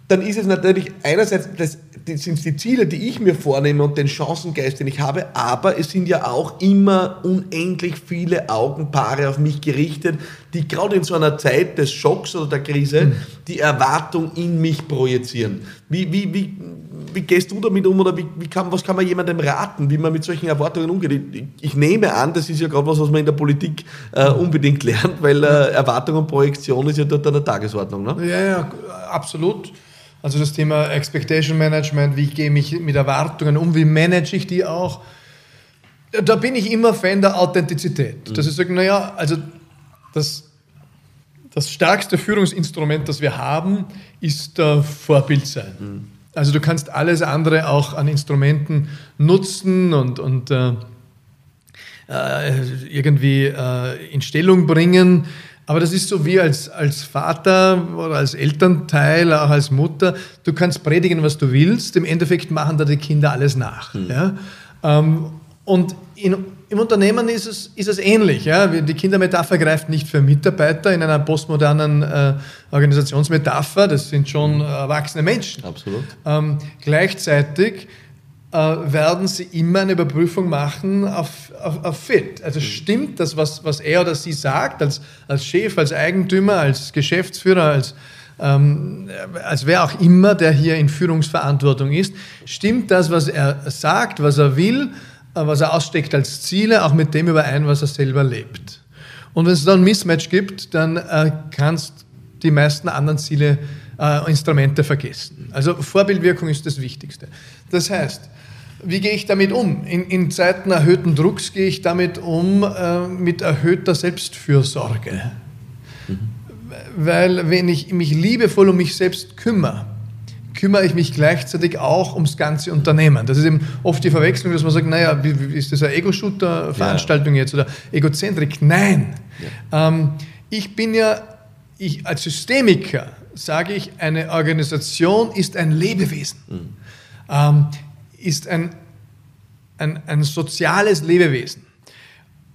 dann ist es natürlich einerseits, das, das sind die Ziele, die ich mir vornehme und den Chancengeist, den ich habe, aber es sind ja auch immer unendlich viele Augenpaare auf mich gerichtet, die gerade in so einer Zeit des Schocks oder der Krise mhm. die Erwartung in mich projizieren. Wie, wie, wie, wie gehst du damit um oder wie, wie kann, was kann man jemandem raten, wie man mit solchen Erwartungen umgeht? Ich, ich nehme an, das ist ja gerade was, was man in der Politik äh, unbedingt lernt, weil äh, Erwartung und Projektion ist ja dort an der Tagesordnung. Ne? Ja, ja, absolut. Also das Thema Expectation Management, wie gehe ich mit Erwartungen um, wie manage ich die auch. Da bin ich immer Fan der Authentizität. Mhm. Dass ich sage, naja, also das, das stärkste Führungsinstrument, das wir haben, ist der Vorbild sein. Mhm. Also du kannst alles andere auch an Instrumenten nutzen und, und äh, äh irgendwie äh, in Stellung bringen. Aber das ist so wie als, als Vater oder als Elternteil, auch als Mutter. Du kannst predigen, was du willst. Im Endeffekt machen da die Kinder alles nach. Mhm. Ja? Ähm, und in im Unternehmen ist es, ist es ähnlich. Ja? Die Kindermetapher greift nicht für Mitarbeiter in einer postmodernen äh, Organisationsmetapher. Das sind schon erwachsene Menschen. Absolut. Ähm, gleichzeitig äh, werden sie immer eine Überprüfung machen auf, auf, auf Fit. Also stimmt das, was, was er oder sie sagt, als, als Chef, als Eigentümer, als Geschäftsführer, als, ähm, als wer auch immer, der hier in Führungsverantwortung ist, stimmt das, was er sagt, was er will, äh, was er aussteckt als Ziele, auch mit dem überein, was er selber lebt. Und wenn es dann ein Mismatch gibt, dann äh, kannst die meisten anderen Ziele, äh, Instrumente vergessen. Also Vorbildwirkung ist das Wichtigste. Das heißt, wie gehe ich damit um? In, in Zeiten erhöhten Drucks gehe ich damit um äh, mit erhöhter Selbstfürsorge. Mhm. Weil wenn ich mich liebevoll um mich selbst kümmere, kümmere ich mich gleichzeitig auch ums ganze Unternehmen. Das ist eben oft die Verwechslung, dass man sagt, naja, ist das eine Ego-Shooter-Veranstaltung ja. jetzt oder Egozentrik? Nein. Ja. Ähm, ich bin ja, ich, als Systemiker sage ich, eine Organisation ist ein Lebewesen, mhm. ähm, ist ein, ein, ein soziales Lebewesen.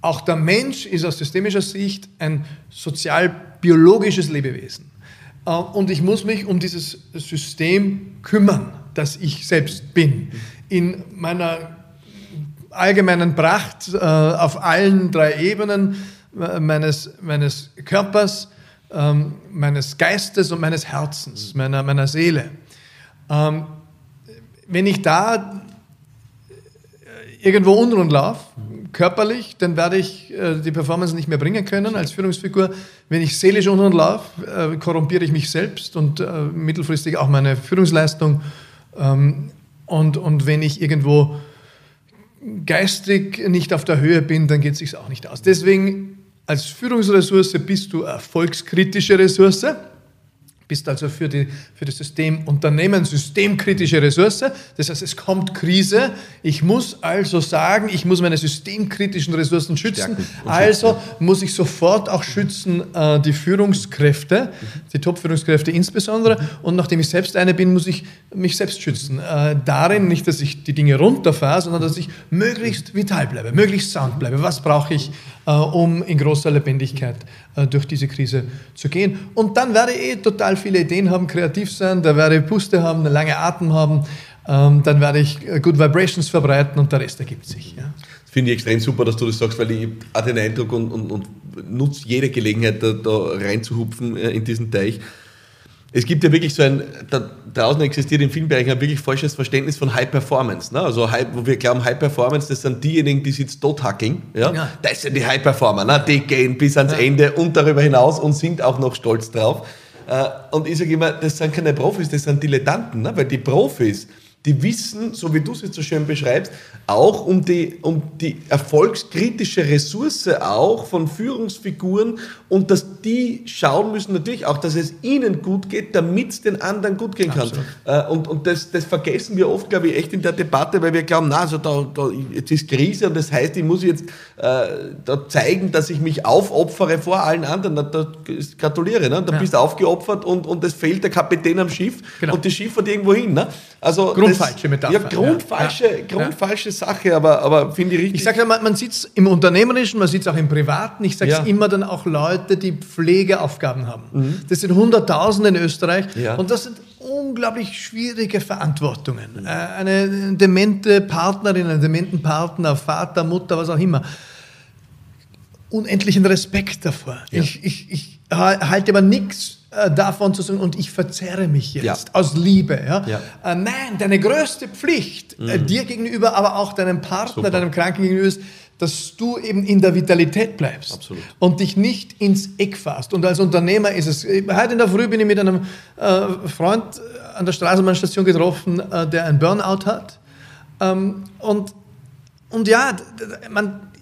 Auch der Mensch ist aus systemischer Sicht ein sozial-biologisches Lebewesen. Äh, und ich muss mich um dieses System kümmern, das ich selbst bin. In meiner allgemeinen Pracht äh, auf allen drei Ebenen äh, meines, meines Körpers, ähm, meines Geistes und meines Herzens, meiner, meiner Seele. Wenn ich da irgendwo unrund laufe, körperlich, dann werde ich äh, die Performance nicht mehr bringen können als Führungsfigur. Wenn ich seelisch unten laufe, äh, korrumpiere ich mich selbst und äh, mittelfristig auch meine Führungsleistung. Ähm, und, und wenn ich irgendwo geistig nicht auf der Höhe bin, dann geht es sich auch nicht aus. Deswegen als Führungsressource bist du erfolgskritische Ressource bist also für, die, für das System Unternehmen systemkritische Ressource. Das heißt, es kommt Krise. Ich muss also sagen, ich muss meine systemkritischen Ressourcen schützen. Also muss ich sofort auch schützen äh, die Führungskräfte, die Top-Führungskräfte insbesondere. Und nachdem ich selbst eine bin, muss ich mich selbst schützen. Äh, darin nicht, dass ich die Dinge runterfahre, sondern dass ich möglichst vital bleibe, möglichst sound bleibe. Was brauche ich, um in großer Lebendigkeit äh, durch diese Krise zu gehen? Und dann werde ich eh total viele Ideen haben, kreativ sein, da werde ich Puste haben, einen langen Atem haben, ähm, dann werde ich äh, Good Vibrations verbreiten und der Rest ergibt sich. Ja. Finde ich extrem super, dass du das sagst, weil ich habe den Eindruck und, und, und nutze jede Gelegenheit, da, da reinzuhupfen äh, in diesen Teich es gibt ja wirklich so ein, da draußen existiert in vielen Bereichen ein wirklich falsches Verständnis von High Performance. Ne? Also, High, wo wir glauben, High Performance, das sind diejenigen, die sich jetzt tot hackeln. Ja? ja? Das sind die High Performer, ne? die gehen bis ans ja. Ende und darüber hinaus und sind auch noch stolz drauf. Äh, und ich sage immer, das sind keine Profis, das sind Dilettanten, ne? weil die Profis, die wissen, so wie du es jetzt so schön beschreibst, auch um die, um die erfolgskritische Ressource auch von Führungsfiguren und dass die schauen müssen natürlich auch, dass es ihnen gut geht, damit es den anderen gut gehen kann. Absolut. Äh, und und das, das vergessen wir oft, glaube ich, echt in der Debatte, weil wir glauben, na, also da, da, jetzt ist Krise und das heißt, ich muss jetzt äh, da zeigen, dass ich mich aufopfere vor allen anderen. Da, da gratuliere, ne? da ja. bist du aufgeopfert und, und es fehlt der Kapitän am Schiff genau. und das Schiff fährt irgendwo hin. Ne? Also grundfalsche Metapher. Ja, grundfalsche, ja. grundfalsche ja. Sache, aber, aber finde ich richtig. Ich sage ja, man, man sieht es im Unternehmerischen, man sieht es auch im Privaten. Ich sage es immer dann auch Leute, die Pflegeaufgaben haben. Mhm. Das sind Hunderttausende in Österreich und das sind unglaublich schwierige Verantwortungen. Mhm. Eine demente Partnerin, einen dementen Partner, Vater, Mutter, was auch immer. Unendlichen Respekt davor. Ich, ich, ich halte aber nichts äh, davon zu sagen, und ich verzerre mich jetzt ja. aus Liebe. Ja? ja. Äh, nein, deine größte Pflicht äh, mhm. dir gegenüber, aber auch deinem Partner, Super. deinem Kranken gegenüber ist, dass du eben in der Vitalität bleibst Absolut. und dich nicht ins Eck fasst. Und als Unternehmer ist es, heute in der Früh bin ich mit einem äh, Freund an der Straßenbahnstation getroffen, äh, der ein Burnout hat. Ähm, und, und ja, man,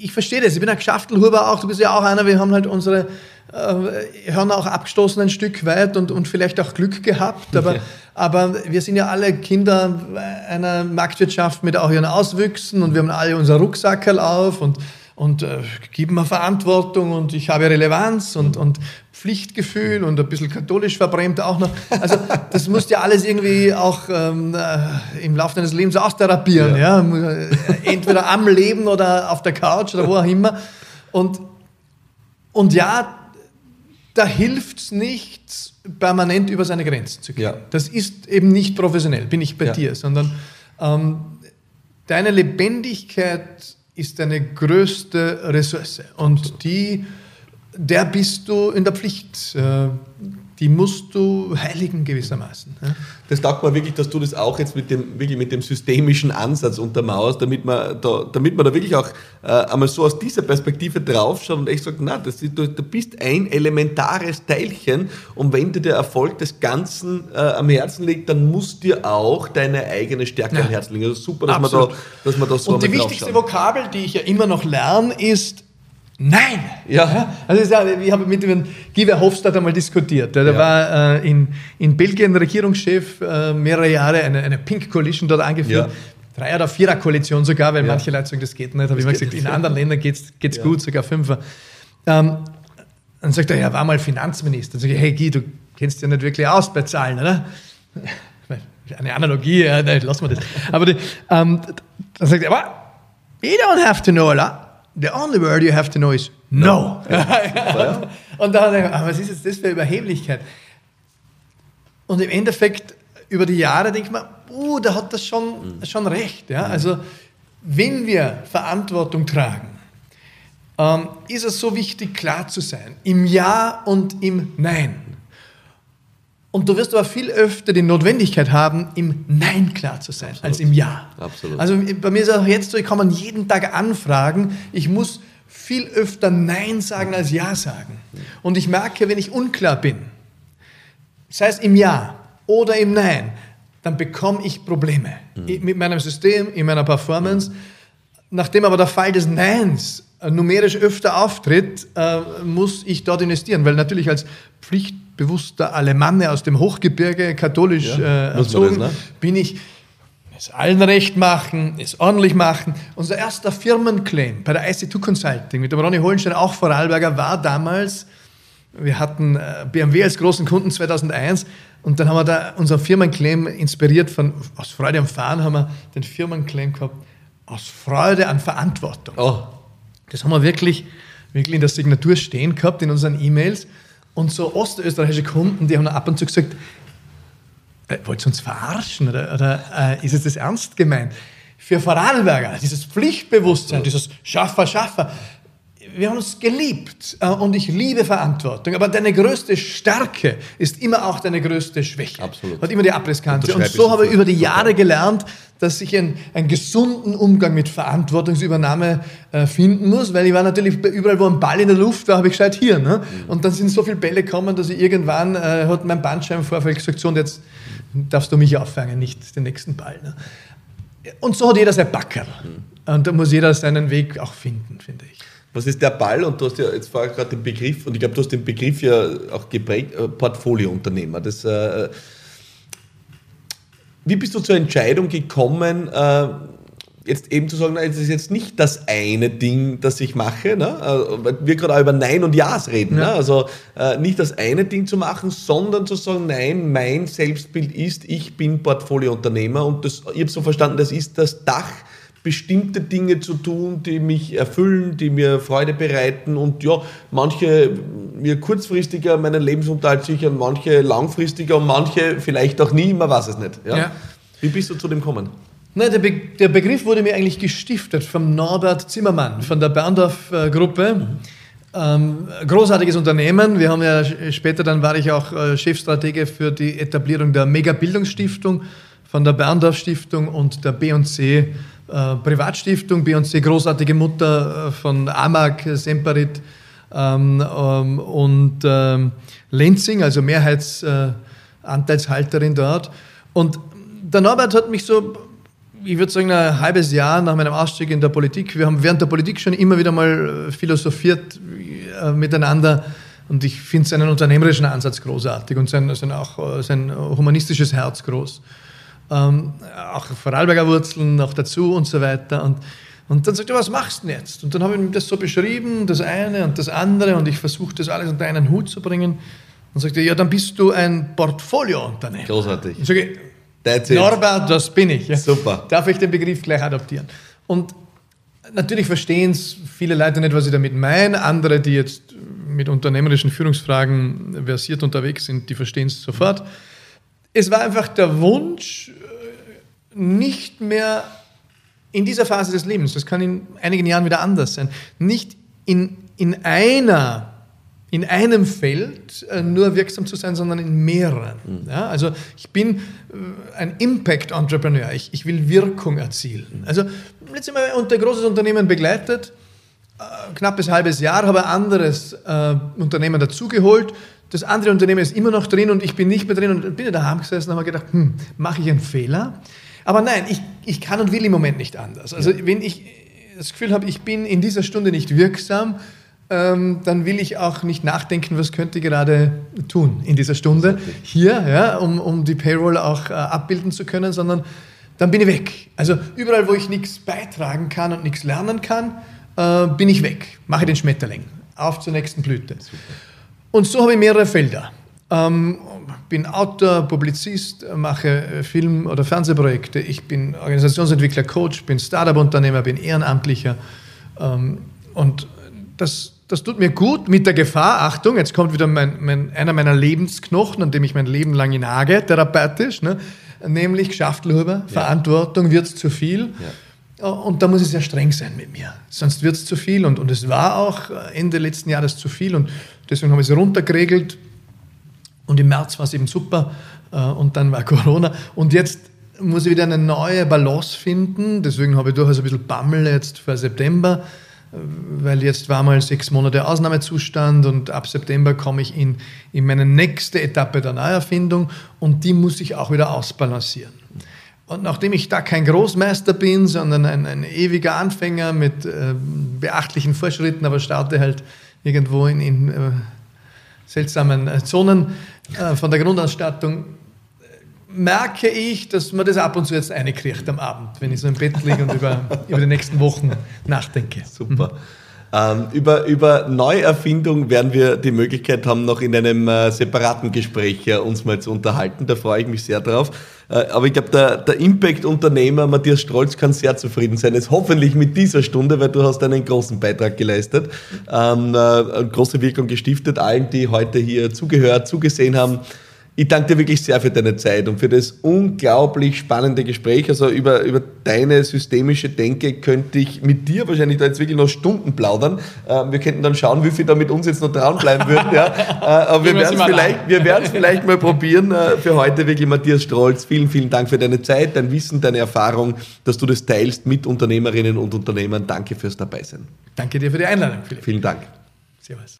ich verstehe das, ich bin ein Geschäftelhuber auch, du bist ja auch einer, wir haben halt unsere äh, Hörner auch abgestoßen ein Stück weit und, und vielleicht auch Glück gehabt, aber, okay. aber wir sind ja alle Kinder einer Marktwirtschaft mit auch ihren Auswüchsen und wir haben alle unser Rucksackerl auf und, und äh, gib mir Verantwortung und ich habe Relevanz und, und Pflichtgefühl und ein bisschen katholisch verbrämt auch noch. Also das musst ja alles irgendwie auch ähm, äh, im Laufe deines Lebens austherapieren. Ja. ja. Entweder am Leben oder auf der Couch oder wo auch immer. Und, und ja, da hilft es nicht, permanent über seine Grenzen zu gehen. Ja. Das ist eben nicht professionell, bin ich bei ja. dir, sondern ähm, deine Lebendigkeit ist deine größte Ressource und die, der bist du in der Pflicht. Äh, die musst du heiligen gewissermaßen. Das taugt mir wirklich, dass du das auch jetzt mit dem, wirklich mit dem systemischen Ansatz untermauerst, damit man da, damit man da wirklich auch äh, einmal so aus dieser Perspektive draufschaut und echt sagt, na, das, du, du bist ein elementares Teilchen und wenn dir der Erfolg des Ganzen äh, am Herzen liegt, dann muss dir auch deine eigene Stärke ja. am Herzen liegen. Also super, dass man, da, dass man da so Und die wichtigste Vokabel, die ich ja immer noch lerne, ist Nein! Ja. Also ich habe mit dem Guy Verhofstadt einmal diskutiert. Der ja. war äh, in, in Belgien Regierungschef äh, mehrere Jahre, eine, eine Pink Coalition dort angeführt. Ja. Drei- oder Vierer-Koalition sogar, weil ja. manche Leute sagen, das geht nicht. Habe ich immer gesagt, in anderen Ländern geht es ja. gut, sogar Fünfer. Ähm, dann sagt er, er war mal Finanzminister. Dann sage ich, hey Guy, du kennst ja nicht wirklich aus bei Zahlen, oder? Eine Analogie, ja, nein, lassen wir das. Aber die, ähm, dann sagt er, aber you don't have to know a lot the only word you have to know is no. no. und dann, ah, was ist jetzt das für Überheblichkeit? Und im Endeffekt, über die Jahre denkt man, uh, da hat das schon, mhm. schon recht. Ja? Mhm. Also, wenn wir Verantwortung tragen, ähm, ist es so wichtig, klar zu sein. Im Ja und im Nein. Und du wirst aber viel öfter die Notwendigkeit haben, im Nein klar zu sein, Absolut. als im Ja. Absolut. Also bei mir ist es auch jetzt so, ich kann man jeden Tag anfragen, ich muss viel öfter Nein sagen als Ja sagen. Und ich merke, wenn ich unklar bin, sei es im Ja oder im Nein, dann bekomme ich Probleme mhm. mit meinem System, in meiner Performance. Nachdem aber der Fall des Neins äh, numerisch öfter auftritt, äh, muss ich dort investieren, weil natürlich als pflichtbewusster Alemanne aus dem Hochgebirge, katholisch ja, äh, erzogen, das, ne? bin ich es allen recht machen, es ordentlich machen. Unser erster Firmenclaim bei der IC2 Consulting mit dem Ronny Hohenstein, auch Vorarlberger, war damals, wir hatten BMW als großen Kunden 2001 und dann haben wir da unseren Firmenclaim inspiriert von, aus Freude am Fahren haben wir den Firmenclaim gehabt, aus Freude an Verantwortung. Oh. Das haben wir wirklich, wirklich in der Signatur stehen gehabt in unseren E-Mails. Und so ostösterreichische Kunden, die haben ab und zu gesagt, äh, wollt ihr uns verarschen oder, oder äh, ist es das ernst gemeint? Für Vorarlberger, dieses Pflichtbewusstsein, dieses Schaffer, Schaffer, wir haben uns geliebt äh, und ich liebe Verantwortung, aber deine größte Stärke ist immer auch deine größte Schwäche. Absolut. Hat immer die Abrisskante. Und so habe ich über die Jahre gelernt, dass ich einen, einen gesunden Umgang mit Verantwortungsübernahme äh, finden muss, weil ich war natürlich überall, wo ein Ball in der Luft war, habe ich gesagt, hier. Ne? Mhm. Und dann sind so viele Bälle gekommen, dass ich irgendwann äh, hat mein Bandscheibenvorfall gesagt, so und jetzt darfst du mich auffangen, nicht den nächsten Ball. Ne? Und so hat jeder sein Backerl. Mhm. Und da muss jeder seinen Weg auch finden, finde ich. Was ist der Ball? Und du hast ja jetzt vorher gerade den Begriff, und ich glaube, du hast den Begriff ja auch geprägt, äh, Portfoliounternehmer. Das, äh, wie bist du zur Entscheidung gekommen, äh, jetzt eben zu sagen, es ist jetzt nicht das eine Ding, das ich mache, ne? Äh, weil wir gerade auch über Nein und Ja's reden. Ja. Ne? Also äh, nicht das eine Ding zu machen, sondern zu sagen, nein, mein Selbstbild ist, ich bin Portfoliounternehmer und das, ich habe so verstanden, das ist das Dach bestimmte Dinge zu tun, die mich erfüllen, die mir Freude bereiten und ja, manche mir kurzfristiger meinen Lebensunterhalt sichern, manche langfristiger und manche vielleicht auch nie, man weiß es nicht. Ja? ja. Wie bist du zu dem gekommen? Nein, der, Be der, Begriff wurde mir eigentlich gestiftet vom Norbert Zimmermann von der Berndorf-Gruppe. Mhm. Ähm, großartiges Unternehmen. Wir haben ja später, dann war ich auch äh, Chefstratege für die Etablierung der Mega-Bildungsstiftung von der Berndorf Stiftung und der B&C äh, Privatstiftung, B&C großartige Mutter äh, von Amag, Semperit ähm, ähm, und ähm, Lenzing, also Mehrheitsanteilshalterin dort. Und der Norbert hat mich so, ich würde sagen, ein halbes Jahr nach meinem Ausstieg in der Politik, wir haben während der Politik schon immer wieder mal philosophiert äh, miteinander, und ich finde seinen unternehmerischen Ansatz großartig und sein, sein, auch, sein humanistisches Herz groß ähm, auch Vorarlberger Wurzeln noch dazu und so weiter. Und Und dann sagt er, was machst du denn jetzt? Und dann habe ich ihm das so beschrieben, das eine und das andere und ich versuche das alles unter einen Hut zu bringen. Und sagt er, ja, dann bist du ein Portfolio-Unternehmer. Großartig. Und sage ich, Norbert, das bin ich. Ja. Super. Darf ich den Begriff gleich adoptieren? Und natürlich verstehen es viele Leute nicht, was ich damit meine. Andere, die jetzt mit unternehmerischen Führungsfragen versiert unterwegs sind, die verstehen es sofort. Es war einfach der Wunsch, nicht mehr in dieser Phase des Lebens, das kann in einigen Jahren wieder anders sein, nicht in, in einer in einem Feld äh, nur wirksam zu sein, sondern in mehreren. Mhm. Ja, also ich bin äh, ein Impact-Entrepreneur, ich, ich will Wirkung erzielen. Also letztes Mal unter ein großes Unternehmen begleitet, äh, knappes halbes Jahr, habe ein anderes äh, Unternehmen dazugeholt. Das andere Unternehmen ist immer noch drin und ich bin nicht mehr drin und bin daheim gesessen und habe gedacht, hm, mache ich einen Fehler? Aber nein, ich, ich kann und will im Moment nicht anders. Also wenn ich das Gefühl habe, ich bin in dieser Stunde nicht wirksam, ähm, dann will ich auch nicht nachdenken, was könnte ich gerade tun in dieser Stunde hier, ja, um, um die Payroll auch äh, abbilden zu können, sondern dann bin ich weg. Also überall, wo ich nichts beitragen kann und nichts lernen kann, äh, bin ich weg. Mache den Schmetterling. Auf zur nächsten Blüte. Super. Und so habe ich mehrere Felder. Ähm, bin Autor, Publizist, mache äh, Film- oder Fernsehprojekte. Ich bin Organisationsentwickler, Coach, bin Startup-Unternehmer, bin Ehrenamtlicher. Ähm, und das, das tut mir gut mit der Gefahr, Achtung, jetzt kommt wieder mein, mein, einer meiner Lebensknochen, an dem ich mein Leben lang nage, therapeutisch, ne? nämlich Schachtelhuber, ja. Verantwortung, wird zu viel. Ja. Und da muss ich sehr streng sein mit mir, sonst wird es zu viel. Und, und es war auch Ende letzten Jahres zu viel und deswegen habe ich es runtergeregelt und im März war es eben super äh, und dann war Corona. Und jetzt muss ich wieder eine neue Balance finden. Deswegen habe ich durchaus ein bisschen Bammel jetzt für September, äh, weil jetzt war mal sechs Monate Ausnahmezustand und ab September komme ich in, in meine nächste Etappe der Neuerfindung und die muss ich auch wieder ausbalancieren. Und nachdem ich da kein Großmeister bin, sondern ein, ein ewiger Anfänger mit äh, beachtlichen Fortschritten, aber starte halt irgendwo in, in äh, seltsamen äh, Zonen, äh, von der Grundausstattung merke ich, dass man das ab und zu jetzt einkriegt am Abend, wenn ich so im Bett liege und über, über die nächsten Wochen nachdenke. Super. Ähm, über, über Neuerfindung werden wir die Möglichkeit haben, noch in einem äh, separaten Gespräch äh, uns mal zu unterhalten. Da freue ich mich sehr drauf. Äh, aber ich glaube, der, der Impact-Unternehmer Matthias Strolz kann sehr zufrieden sein. Jetzt hoffentlich mit dieser Stunde, weil du hast einen großen Beitrag geleistet, ähm, äh, große Wirkung gestiftet. Allen, die heute hier zugehört, zugesehen haben, ich danke dir wirklich sehr für deine Zeit und für das unglaublich spannende Gespräch. Also über, über deine systemische Denke könnte ich mit dir wahrscheinlich da jetzt wirklich noch Stunden plaudern. Äh, wir könnten dann schauen, wie viel da mit uns jetzt noch dranbleiben würden. Ja. Äh, aber wir werden es vielleicht, vielleicht mal probieren. Äh, für heute wirklich Matthias Strolz. Vielen, vielen Dank für deine Zeit, dein Wissen, deine Erfahrung, dass du das teilst mit Unternehmerinnen und Unternehmern. Danke fürs Dabeisein. Danke dir für die Einladung, Philipp. Vielen Dank. Servus.